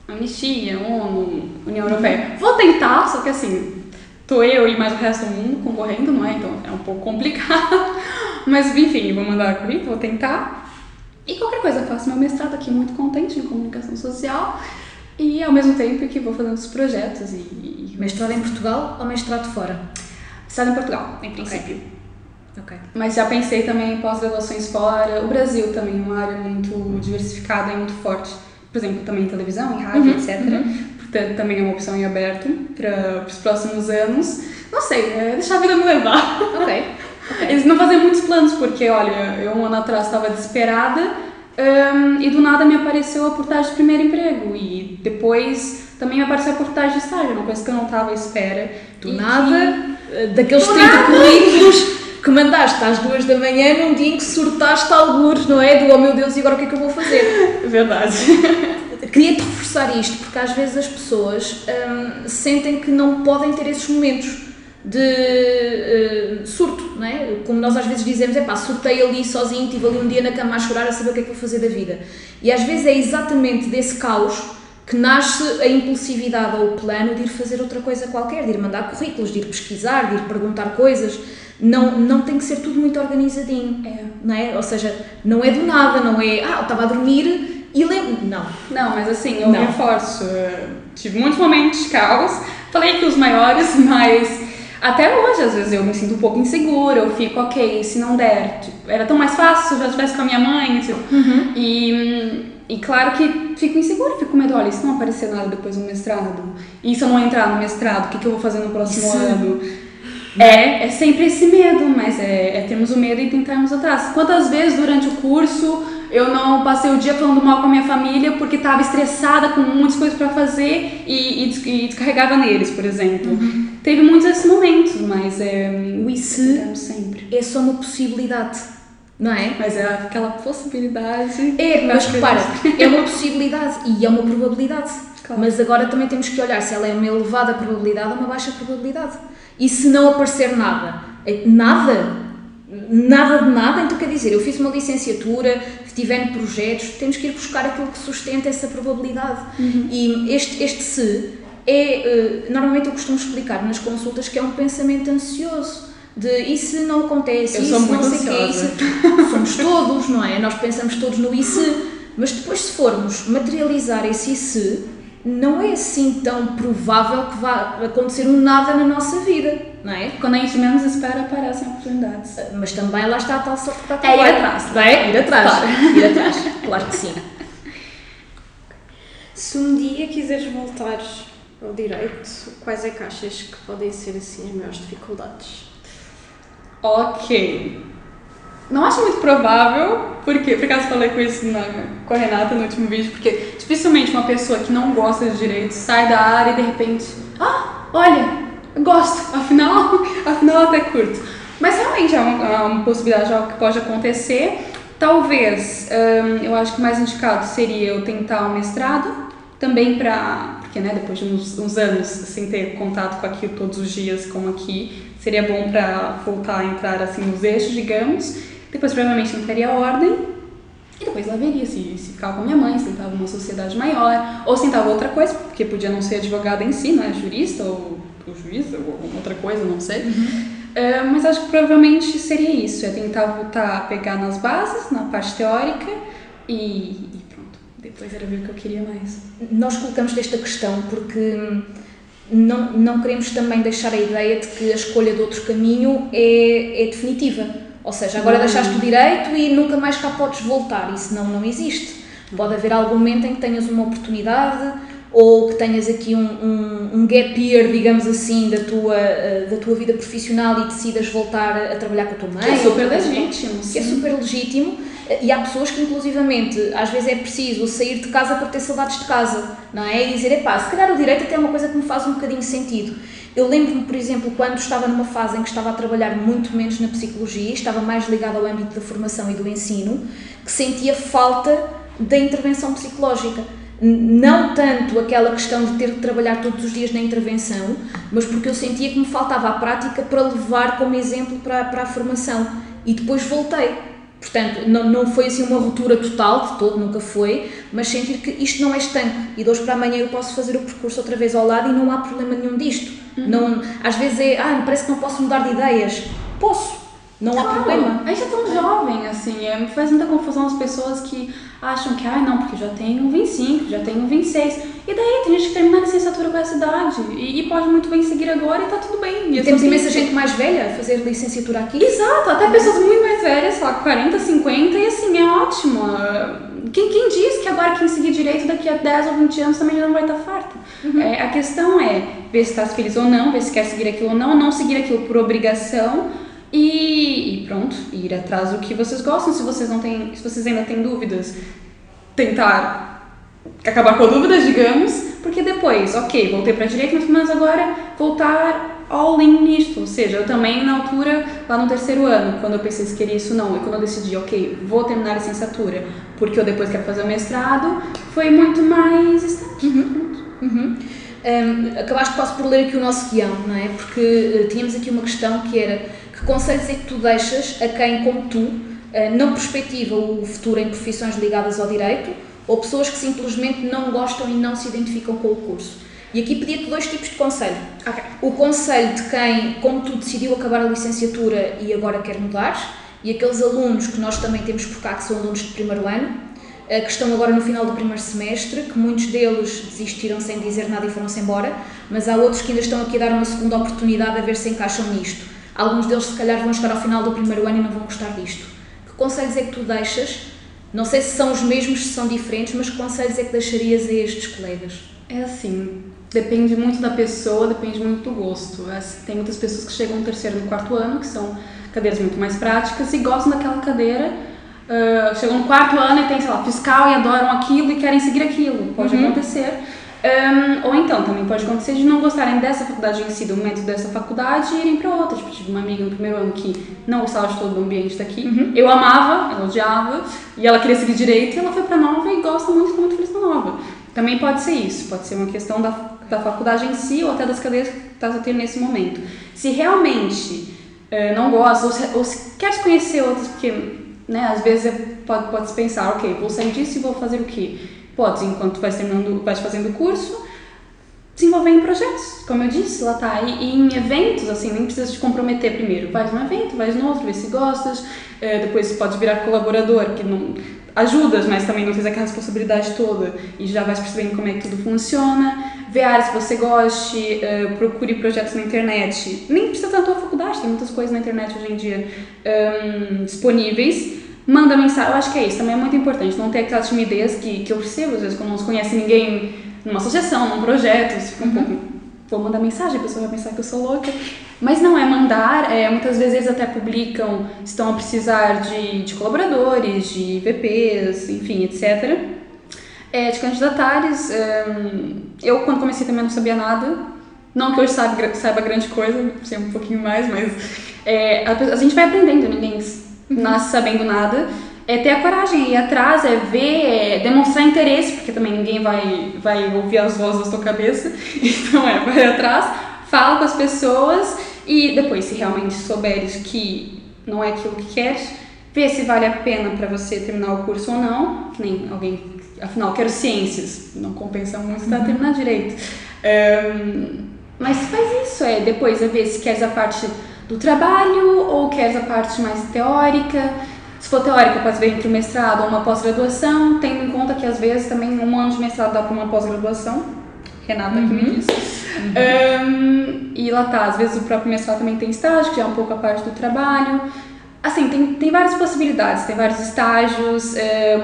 Anistia, ONU, União Europeia. Vou tentar, só que assim, tô eu e mais o resto do mundo concorrendo, não é? Então é um pouco complicado. Mas enfim, vou mandar currículo, vou tentar. E qualquer coisa, faço meu mestrado aqui muito contente em comunicação social e ao mesmo tempo que vou fazendo os projetos e, Mestrado em Portugal ou mestrado fora? mestrado em Portugal, em princípio. Ok. Mas já pensei também em pós-graduações fora. O Brasil também é uma área muito diversificada e muito forte. Por exemplo, também em televisão, em rádio, etc. Portanto, também é uma opção em aberto para os próximos anos. Não sei, é deixar a vida me levar. Ok. ok. Eles não faziam muitos planos, porque, olha, eu um ano atrás estava desesperada hum, e do nada me apareceu a oportunidade de primeiro emprego. E depois também me apareceu a oportunidade de estágio, uma coisa que eu não estava à espera. Do E nada, eh, daqueles Do 30 nada. currículos que mandaste às duas da manhã num dia em que surtaste algures, não é? Do oh meu Deus, e agora o que é que eu vou fazer? Verdade. Queria-te reforçar isto, porque às vezes as pessoas hum, sentem que não podem ter esses momentos de eh, surto, não é? Como nós às vezes dizemos, é pá, surtei ali sozinho, estive ali um dia na cama a chorar a saber o que é que vou fazer da vida. E às vezes é exatamente desse caos que nasce a impulsividade ou o plano de ir fazer outra coisa qualquer, de ir mandar currículos, de ir pesquisar, de ir perguntar coisas. Não, não tem que ser tudo muito organizadinho, É. não é? Ou seja, não é do nada, não é, ah, eu estava a dormir e lembro. Não. Não, mas assim, eu Não. reforço. eh, Tive muitos momentos de caos. Falei que os maiores, mas até hoje, às vezes, eu me sinto um pouco insegura. Eu fico, ok, se não der. Tipo, era tão mais fácil se eu já estivesse com a minha mãe. Tipo, e, hum, e claro que fico insegura, fico com medo. Olha, e se não aparecer nada depois do mestrado? E se eu não entrar no mestrado, o que, que eu vou fazer no próximo Isso. ano? É, é sempre esse medo, mas é, é termos o medo e tentarmos atrás. Quantas vezes durante o curso eu não passei o dia falando mal com a minha família porque estava estressada com muitas coisas para fazer e, e e descarregava neles, por exemplo. Teve muitos desses momentos, mas é. O se tentamos sempre. é só uma possibilidade, não é? Mas é aquela possibilidade. É, mas repara, é uma possibilidade e é uma probabilidade. Claro. Mas agora também temos que olhar se ela é uma elevada probabilidade ou uma baixa probabilidade. E se não aparecer nada, é- nada, nada de nada, então quer dizer, eu fiz uma licenciatura, tive projetos, temos que ir buscar aquilo que sustenta essa probabilidade. E este, este se é, eh, normalmente eu costumo explicar nas consultas que é um pensamento ansioso. De e se não acontece, Eu muito não sei o quê, se- somos todos, não é? Nós pensamos todos no e se, mas depois se formos materializar esse e se, não é assim tão provável que vá acontecer um nada na nossa vida, não é? Quando a gente menos espera, aparecem oportunidades. Mas também lá está a tal sorte que está É ir atrás, não é? Ir atrás, Claro. ir atrás, claro que sim. Se um dia quiseres voltar ao direito, quais é que achas que podem ser assim as maiores dificuldades? Ok. Não acho muito provável, porque por acaso falei com isso na, com a Renata no último vídeo, porque dificilmente uma pessoa que não gosta de direito sai da área e de repente, ah, olha, eu gosto, afinal, afinal até curto. Mas realmente é uma, é uma possibilidade, é algo que pode acontecer. Talvez, hum, eu acho que o mais indicado seria eu tentar um mestrado, também para, porque né, depois de uns, uns anos sem ter contato com aquilo todos os dias, como aqui, seria bom para voltar a entrar assim nos eixos, digamos. Depois provavelmente entraria a ordem E depois lá veria se, se ficava com a minha mãe, se tentava uma sociedade maior, ou se tentava outra coisa, porque podia não ser advogada em si, né? Jurista ou, ou juiz, ou alguma outra coisa, não sei. É, mas acho que provavelmente seria isso, é tentar voltar a pegar nas bases, na parte teórica e, e pronto. Depois era ver o que eu queria mais. Nós colocamos esta questão porque não, não queremos também deixar a ideia de que a escolha de outro caminho é, é definitiva. Ou seja, agora Não. deixaste o direito e nunca mais cá podes voltar. Isso não, não existe. Pode haver algum momento em que tenhas uma oportunidade ou que tenhas aqui um, um, um gap year, digamos assim, da tua, eh, da tua vida profissional e decidas voltar a, trabalhar com a tua mãe. Que é super legítimo, que é super legítimo e há pessoas que inclusivamente às vezes é preciso sair de casa para ter saudades de casa, não é? E dizer, epá, se calhar o direito até é uma coisa que me faz um bocadinho sentido. Eu lembro-me, por exemplo, quando estava numa fase em que estava a trabalhar muito menos na psicologia, estava mais ligada ao âmbito da formação e do ensino, que sentia falta da intervenção psicológica. Não tanto aquela questão de ter de trabalhar todos os dias na intervenção, mas porque eu sentia que me faltava a prática para levar como exemplo para, para a formação. E depois voltei. Portanto, não, não foi assim uma ruptura total, de todo, nunca foi, mas sentir que isto não é estanque e de hoje para amanhã eu posso fazer o percurso outra vez ao lado e não há problema nenhum disto. Não, às vezes é, ah, parece que não posso mudar de ideias. Posso, não há problema. A gente é tão jovem, assim, é, faz muita confusão as pessoas que acham que, ah, não, porque já tenho 25, já tenho 26. E daí, tem gente que termina a licenciatura com essa idade e, e pode muito bem seguir agora e tá tudo bem. E temos imensa gente mais velha a fazer licenciatura aqui. Exato, até pessoas muito mais velhas, sei lá, 40, 50, e assim, é ótimo. Quem, quem diz que agora quem seguir direito daqui a 10 ou 20 anos também já não vai estar farta? É, a questão é ver se está feliz ou não, ver se quer seguir aquilo ou não, não seguir aquilo por obrigação e, e pronto, ir atrás do que vocês gostam. Se vocês não têm, se vocês ainda têm dúvidas, tentar acabar com dúvidas, digamos, porque depois, ok, voltei para direito, mas pelo menos agora voltar all in nisto. Ou seja, eu também na altura, lá no terceiro ano, quando eu pensei se queria isso não, e quando eu decidi, ok, vou terminar a licenciatura, porque eu depois quero fazer o mestrado, foi muito mais estanque. Uhum. Um, acabaste quase por ler aqui o nosso guião, não é? Porque uh, tínhamos aqui uma questão que era que conselhos é que tu deixas a quem, como tu, uh, não perspectiva o futuro em profissões ligadas ao direito ou pessoas que simplesmente não gostam e não se identificam com o curso? E aqui pedia-te dois tipos de conselho. Ok. O conselho de quem, como tu, decidiu acabar a licenciatura e agora quer mudar, e aqueles alunos que nós também temos por cá, que são alunos de primeiro ano, eh, que estão agora no final do primeiro semestre, que muitos deles desistiram sem dizer nada e foram-se embora, mas há outros que ainda estão aqui a dar uma segunda oportunidade a ver se encaixam nisto. Alguns deles, se calhar, vão chegar ao final do primeiro ano e não vão gostar disto. Que conselhos é que tu deixas? Não sei se são os mesmos, se são diferentes, mas que conselhos é que deixarias a estes colegas? É assim, depende muito da pessoa, depende muito do gosto. Tem muitas pessoas que chegam no terceiro e no quarto ano, que são cadeiras muito mais práticas e gostam daquela cadeira. ah, chegam no quarto ano e tem, sei lá, fiscal e adoram aquilo e querem seguir aquilo. Pode acontecer. Ahm, ou então, também pode acontecer de não gostarem dessa faculdade em si, do momento dessa faculdade, e irem para outra. Tipo, tive uma amiga no primeiro ano que não gostava de todo o ambiente daqui. Eu amava, ela odiava, e ela queria seguir direito, e ela foi para nova e gosta muito, muito feliz na nova. Também pode ser isso, pode ser uma questão da, da faculdade em si ou até das cadeiras que está tendo nesse momento. Se realmente eh, não gosta ou ou se conhecer outras, porque né, às vezes é- pode, pode se pensar, ok, vou sair disso e vou fazer o quê? Pode, enquanto vai terminando, vai fazendo o curso, desenvolver em projetos, como eu disse, lá tá, e, e em eventos, assim, nem precisa te comprometer primeiro, vai num evento, vai no outro, vê se gostas, eh, depois pode virar colaborador, que não ajudas, mas também não tens aquela responsabilidade toda e já vai percebendo como é que tudo funciona, vê áreas que você goste, eh, procure projetos na internet, nem precisa estar na tua faculdade, tem muitas coisas na internet hoje em dia ahn, disponíveis, manda mensagem, eu acho que é isso, também é muito importante, não ter aquela timidez que, que eu percebo, às vezes, quando não se conhece ninguém numa associação, num projeto, você fica um pouco, vou mandar mensagem, a pessoa vai pensar que eu sou louca, mas não é mandar, é, muitas vezes eles até publicam, estão a precisar de, de colaboradores, de VPs, enfim, etc. É, de candidatários, hum, eu quando comecei também não sabia nada, não que hoje saiba, saiba grande coisa, sei um pouquinho mais, mas é, a, a gente vai aprendendo, ninguém nasce sabendo nada. É ter a coragem, é ir atrás, é ver, é demonstrar interesse, porque também ninguém vai, vai ouvir as vozes da sua cabeça. Então é, vai atrás, fala com as pessoas e depois, se realmente souberes que não é aquilo que queres, ver se vale a pena para você terminar o curso ou não, que nem alguém, afinal, quero ciências, não compensa muito estar terminar direito. Um, mas faz isso, é depois é ver se queres a parte do trabalho ou queres a parte mais teórica. Se for teórica, pode ver entre o mestrado ou uma pós-graduação, tendo em conta que às vezes também um ano de mestrado dá para uma pós-graduação. Renata uhum. que me disse. Uhum. Um, e lá tá, às vezes o próprio mestrado também tem estágio, que é um pouco a parte do trabalho. Assim, tem, tem várias possibilidades, tem vários estágios, é,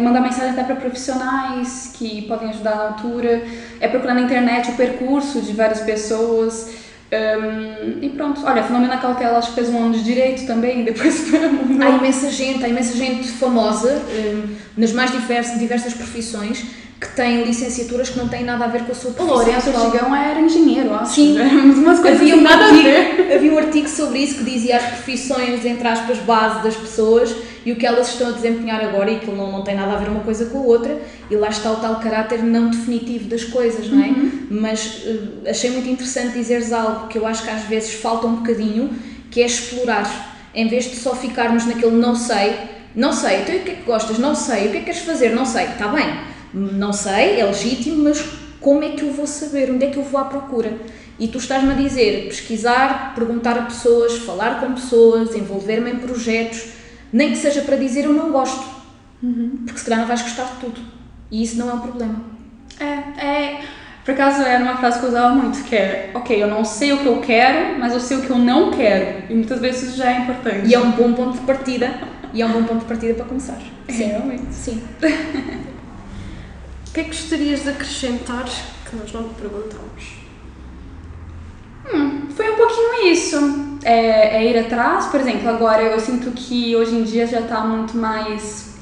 mandar mensagem até para profissionais que podem ajudar na altura, é procurar na internet o percurso de várias pessoas. Um, e pronto, olha, a Filomena Cautela acho que fez um ano de Direito também, depois Há imensa gente, há imensa gente famosa um, nas mais diversas, diversas profissões que têm licenciaturas que não têm nada a ver com a sua profissão. O Lourenço Ortigão era engenheiro, acho. Sim, umas coisas havia um, artigo, havia um artigo sobre isso que dizia as profissões, entre aspas, base das pessoas e o que elas estão a desempenhar agora e que não, não tem nada a ver uma coisa com a outra e lá está o tal caráter não definitivo das coisas, não é? Uhum. Mas uh, achei muito interessante dizeres algo que eu acho que às vezes falta um bocadinho, que é explorar. Em vez de só ficarmos naquele não sei, não sei, então o que é que gostas? Não sei, o que é que queres fazer? Não sei, está bem não sei, é legítimo, mas como é que eu vou saber? Onde é que eu vou à procura? E tu estás-me a dizer pesquisar, perguntar a pessoas, falar com pessoas, envolver-me em projetos, nem que seja para dizer eu não gosto. Uhum. Porque se calhar não vais gostar de tudo. E isso não é um problema. É, é. Por acaso era uma frase que eu usava muito, que é, ok, eu não sei o que eu quero, mas eu sei o que eu não quero. E muitas vezes isso já é importante. E é um bom ponto de partida. E é um bom ponto de partida para começar. Sim, realmente. Sim. O que é que gostarias de acrescentar que nós não te perguntamos? Hum, foi um pouquinho isso. É, é, ir atrás, por exemplo, agora eu sinto que hoje em dia já está muito mais.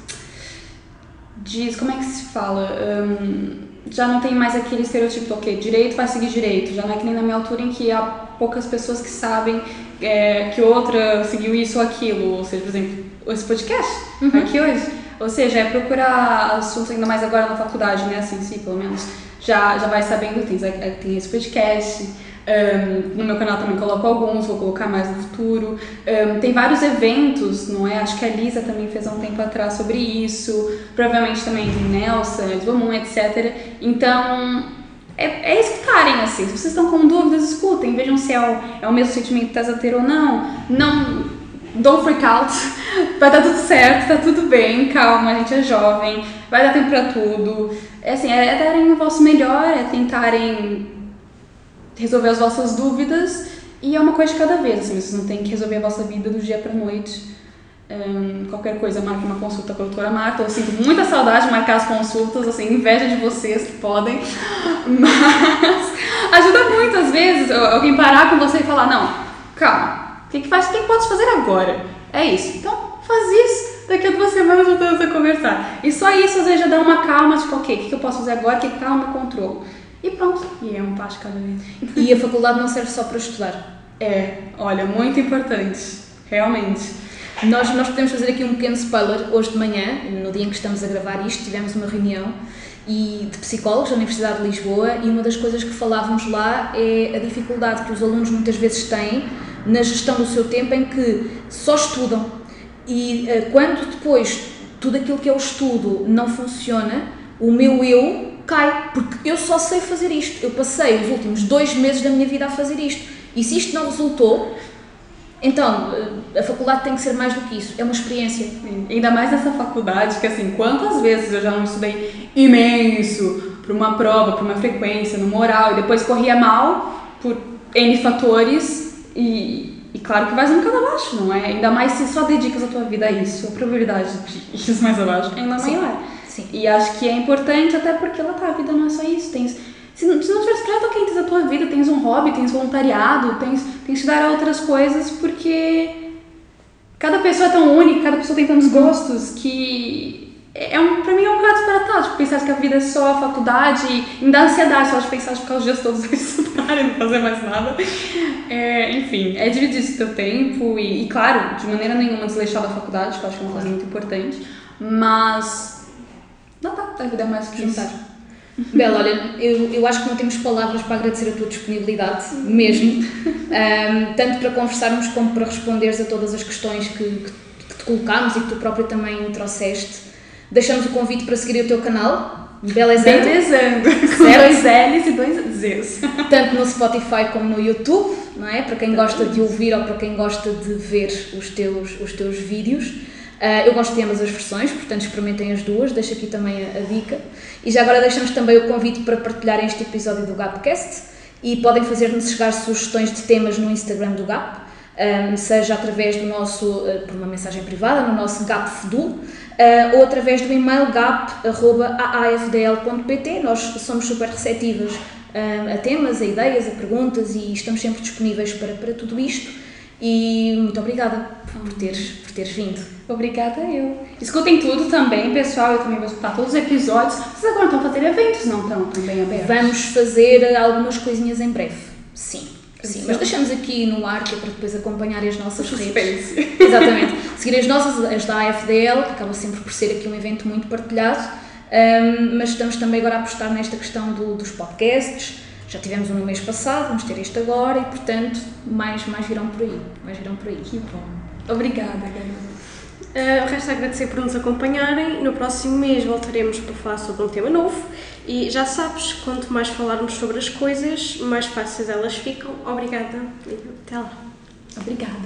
Diz, como é que se fala? Um, já não tem mais aquele estereotipo, ok, direito vai seguir direito. Já não é que nem na minha altura em que há poucas pessoas que sabem é, que outra seguiu isso ou aquilo. Ou seja, por exemplo, esse podcast uhum. aqui hoje ou seja, é procurar assuntos ainda mais agora na faculdade, né? Assim, sim, pelo menos. Já, já vai sabendo, tem, tem esse podcast. Um, no meu canal também coloco alguns, vou colocar mais no futuro. Um, tem vários eventos, não é? Acho que a Lisa também fez há um tempo atrás sobre isso. Provavelmente também Nelson, Edvamon, etc. Então, é, é escutarem, assim. Se vocês estão com dúvidas, escutem. Vejam se é o, é o mesmo sentimento que estás a ter ou não. Não don't freak out, vai dar tudo certo, tá tudo bem, calma, a gente é jovem, vai dar tempo pra tudo. É assim, é, é darem o vosso melhor, é tentarem resolver as vossas dúvidas e é uma coisa de cada vez, assim, vocês não têm que resolver a vossa vida do dia pra noite. Um, qualquer coisa, marque uma consulta com a doutora Marta. Eu sinto muita saudade de marcar as consultas, assim, inveja de vocês que podem, mas ajuda muito às vezes alguém parar com você e falar: não, calma, o que, que faz? O que podes fazer agora? É isso. Então, faz isso. Daqui a duas semanas voltamos a conversar. E só isso às vezes já dá uma calma, tipo, ok, o que, que eu posso fazer agora? Que calma, controle. E pronto. E é um passo cada vez. E a faculdade não serve só para estudar. É, olha, muito importante. Realmente. Nós, nós podemos fazer aqui um pequeno spoiler. Hoje de manhã, no dia em que estamos a gravar isto, tivemos uma reunião e de psicólogos da Universidade de Lisboa e uma das coisas que falávamos lá é a dificuldade que os alunos muitas vezes têm na gestão do seu tempo em que só estudam e uh, quando depois tudo aquilo que é o estudo não funciona, o meu eu cai, porque eu só sei fazer isto. Eu passei os últimos dois meses da minha vida a fazer isto. E se isto não resultou, então eh, a faculdade tem que ser mais do que isso, é uma experiência. Ainda mais nessa faculdade, que assim, quantas vezes eu já não estudei imenso para uma prova, para uma frequência, no moral, e depois corria mal por N fatores e, e claro que vais um bocado abaixo, não é? Ainda mais se só dedicas a tua vida a isso, a probabilidade de ir mais abaixo é ainda Sim. maior. Sim. E acho que é importante até porque lá tá, a vida não é só isso. Tens, se, não, se não tiveres projeto, ok, tens a tua vida, tens um hobby, tens voluntariado, tens, tens que dar a outras coisas porque cada pessoa é tão única, cada pessoa tem tantos gostos que é um, pra mim é um bocado disparatado, tipo, pensar que a vida é só a faculdade e me dá ansiedade só de pensar de ficar os dias todos a estudar e não fazer mais nada. É, enfim, é dividir esse teu tempo e, e, claro, de maneira nenhuma desleixar da faculdade, que eu acho que é uma coisa muito importante, mas não tá, a vida é mais que isso. Bela, olha, eu, eu acho que não temos palavras para agradecer a tua disponibilidade, mesmo, um, tanto para conversarmos como para responderes a todas as questões que, que te colocámos e que tu próprio também trouxeste. Deixamos o convite para seguir o teu canal, Belezando, Belezando, com Certo. dois L's e dois Z's. tanto no Spotify como no YouTube, não é? Para quem gosta de ouvir ou para quem gosta de ver os teus, os teus vídeos. Ah, eu gosto de ambas as versões, portanto experimentem as duas, deixo aqui também a, a dica. E já agora deixamos também o convite para partilharem este episódio do Gapcast e podem fazer-nos chegar sugestões de temas no Instagram do Gap, ah, seja através do nosso, ah, por uma mensagem privada, no nosso Gap Fedul, ah, ou através do e-mail gap.aafdl.pt. Nós somos super receptivas ah, a temas, a ideias, a perguntas e estamos sempre disponíveis para, para tudo isto. E muito obrigada por teres, por teres vindo. Obrigada eu. Escutem tudo também, pessoal. Eu também vou escutar todos os episódios. Vocês agora estão fazendo eventos, não estão também abertos? Vamos fazer algumas coisinhas em breve. Sim. Sim, mas deixamos aqui no ar que é para depois acompanharem as nossas redes. Suspense. Exatamente. Seguir as nossas, as da AFDL, que acaba sempre por ser aqui um evento muito partilhado, Ahm, mas estamos também agora a apostar nesta questão do- dos podcasts. Já tivemos um no mês passado, vamos ter este agora e, portanto, mais, mais virão por aí. Mais virão por aí. Que bom. Obrigada, Gabriela. Uh, resta agradecer por nos acompanharem. No próximo mês voltaremos para falar sobre um tema novo. E já sabes, quanto mais falarmos sobre as coisas, mais fáceis elas ficam. Obrigada e até lá. Obrigada.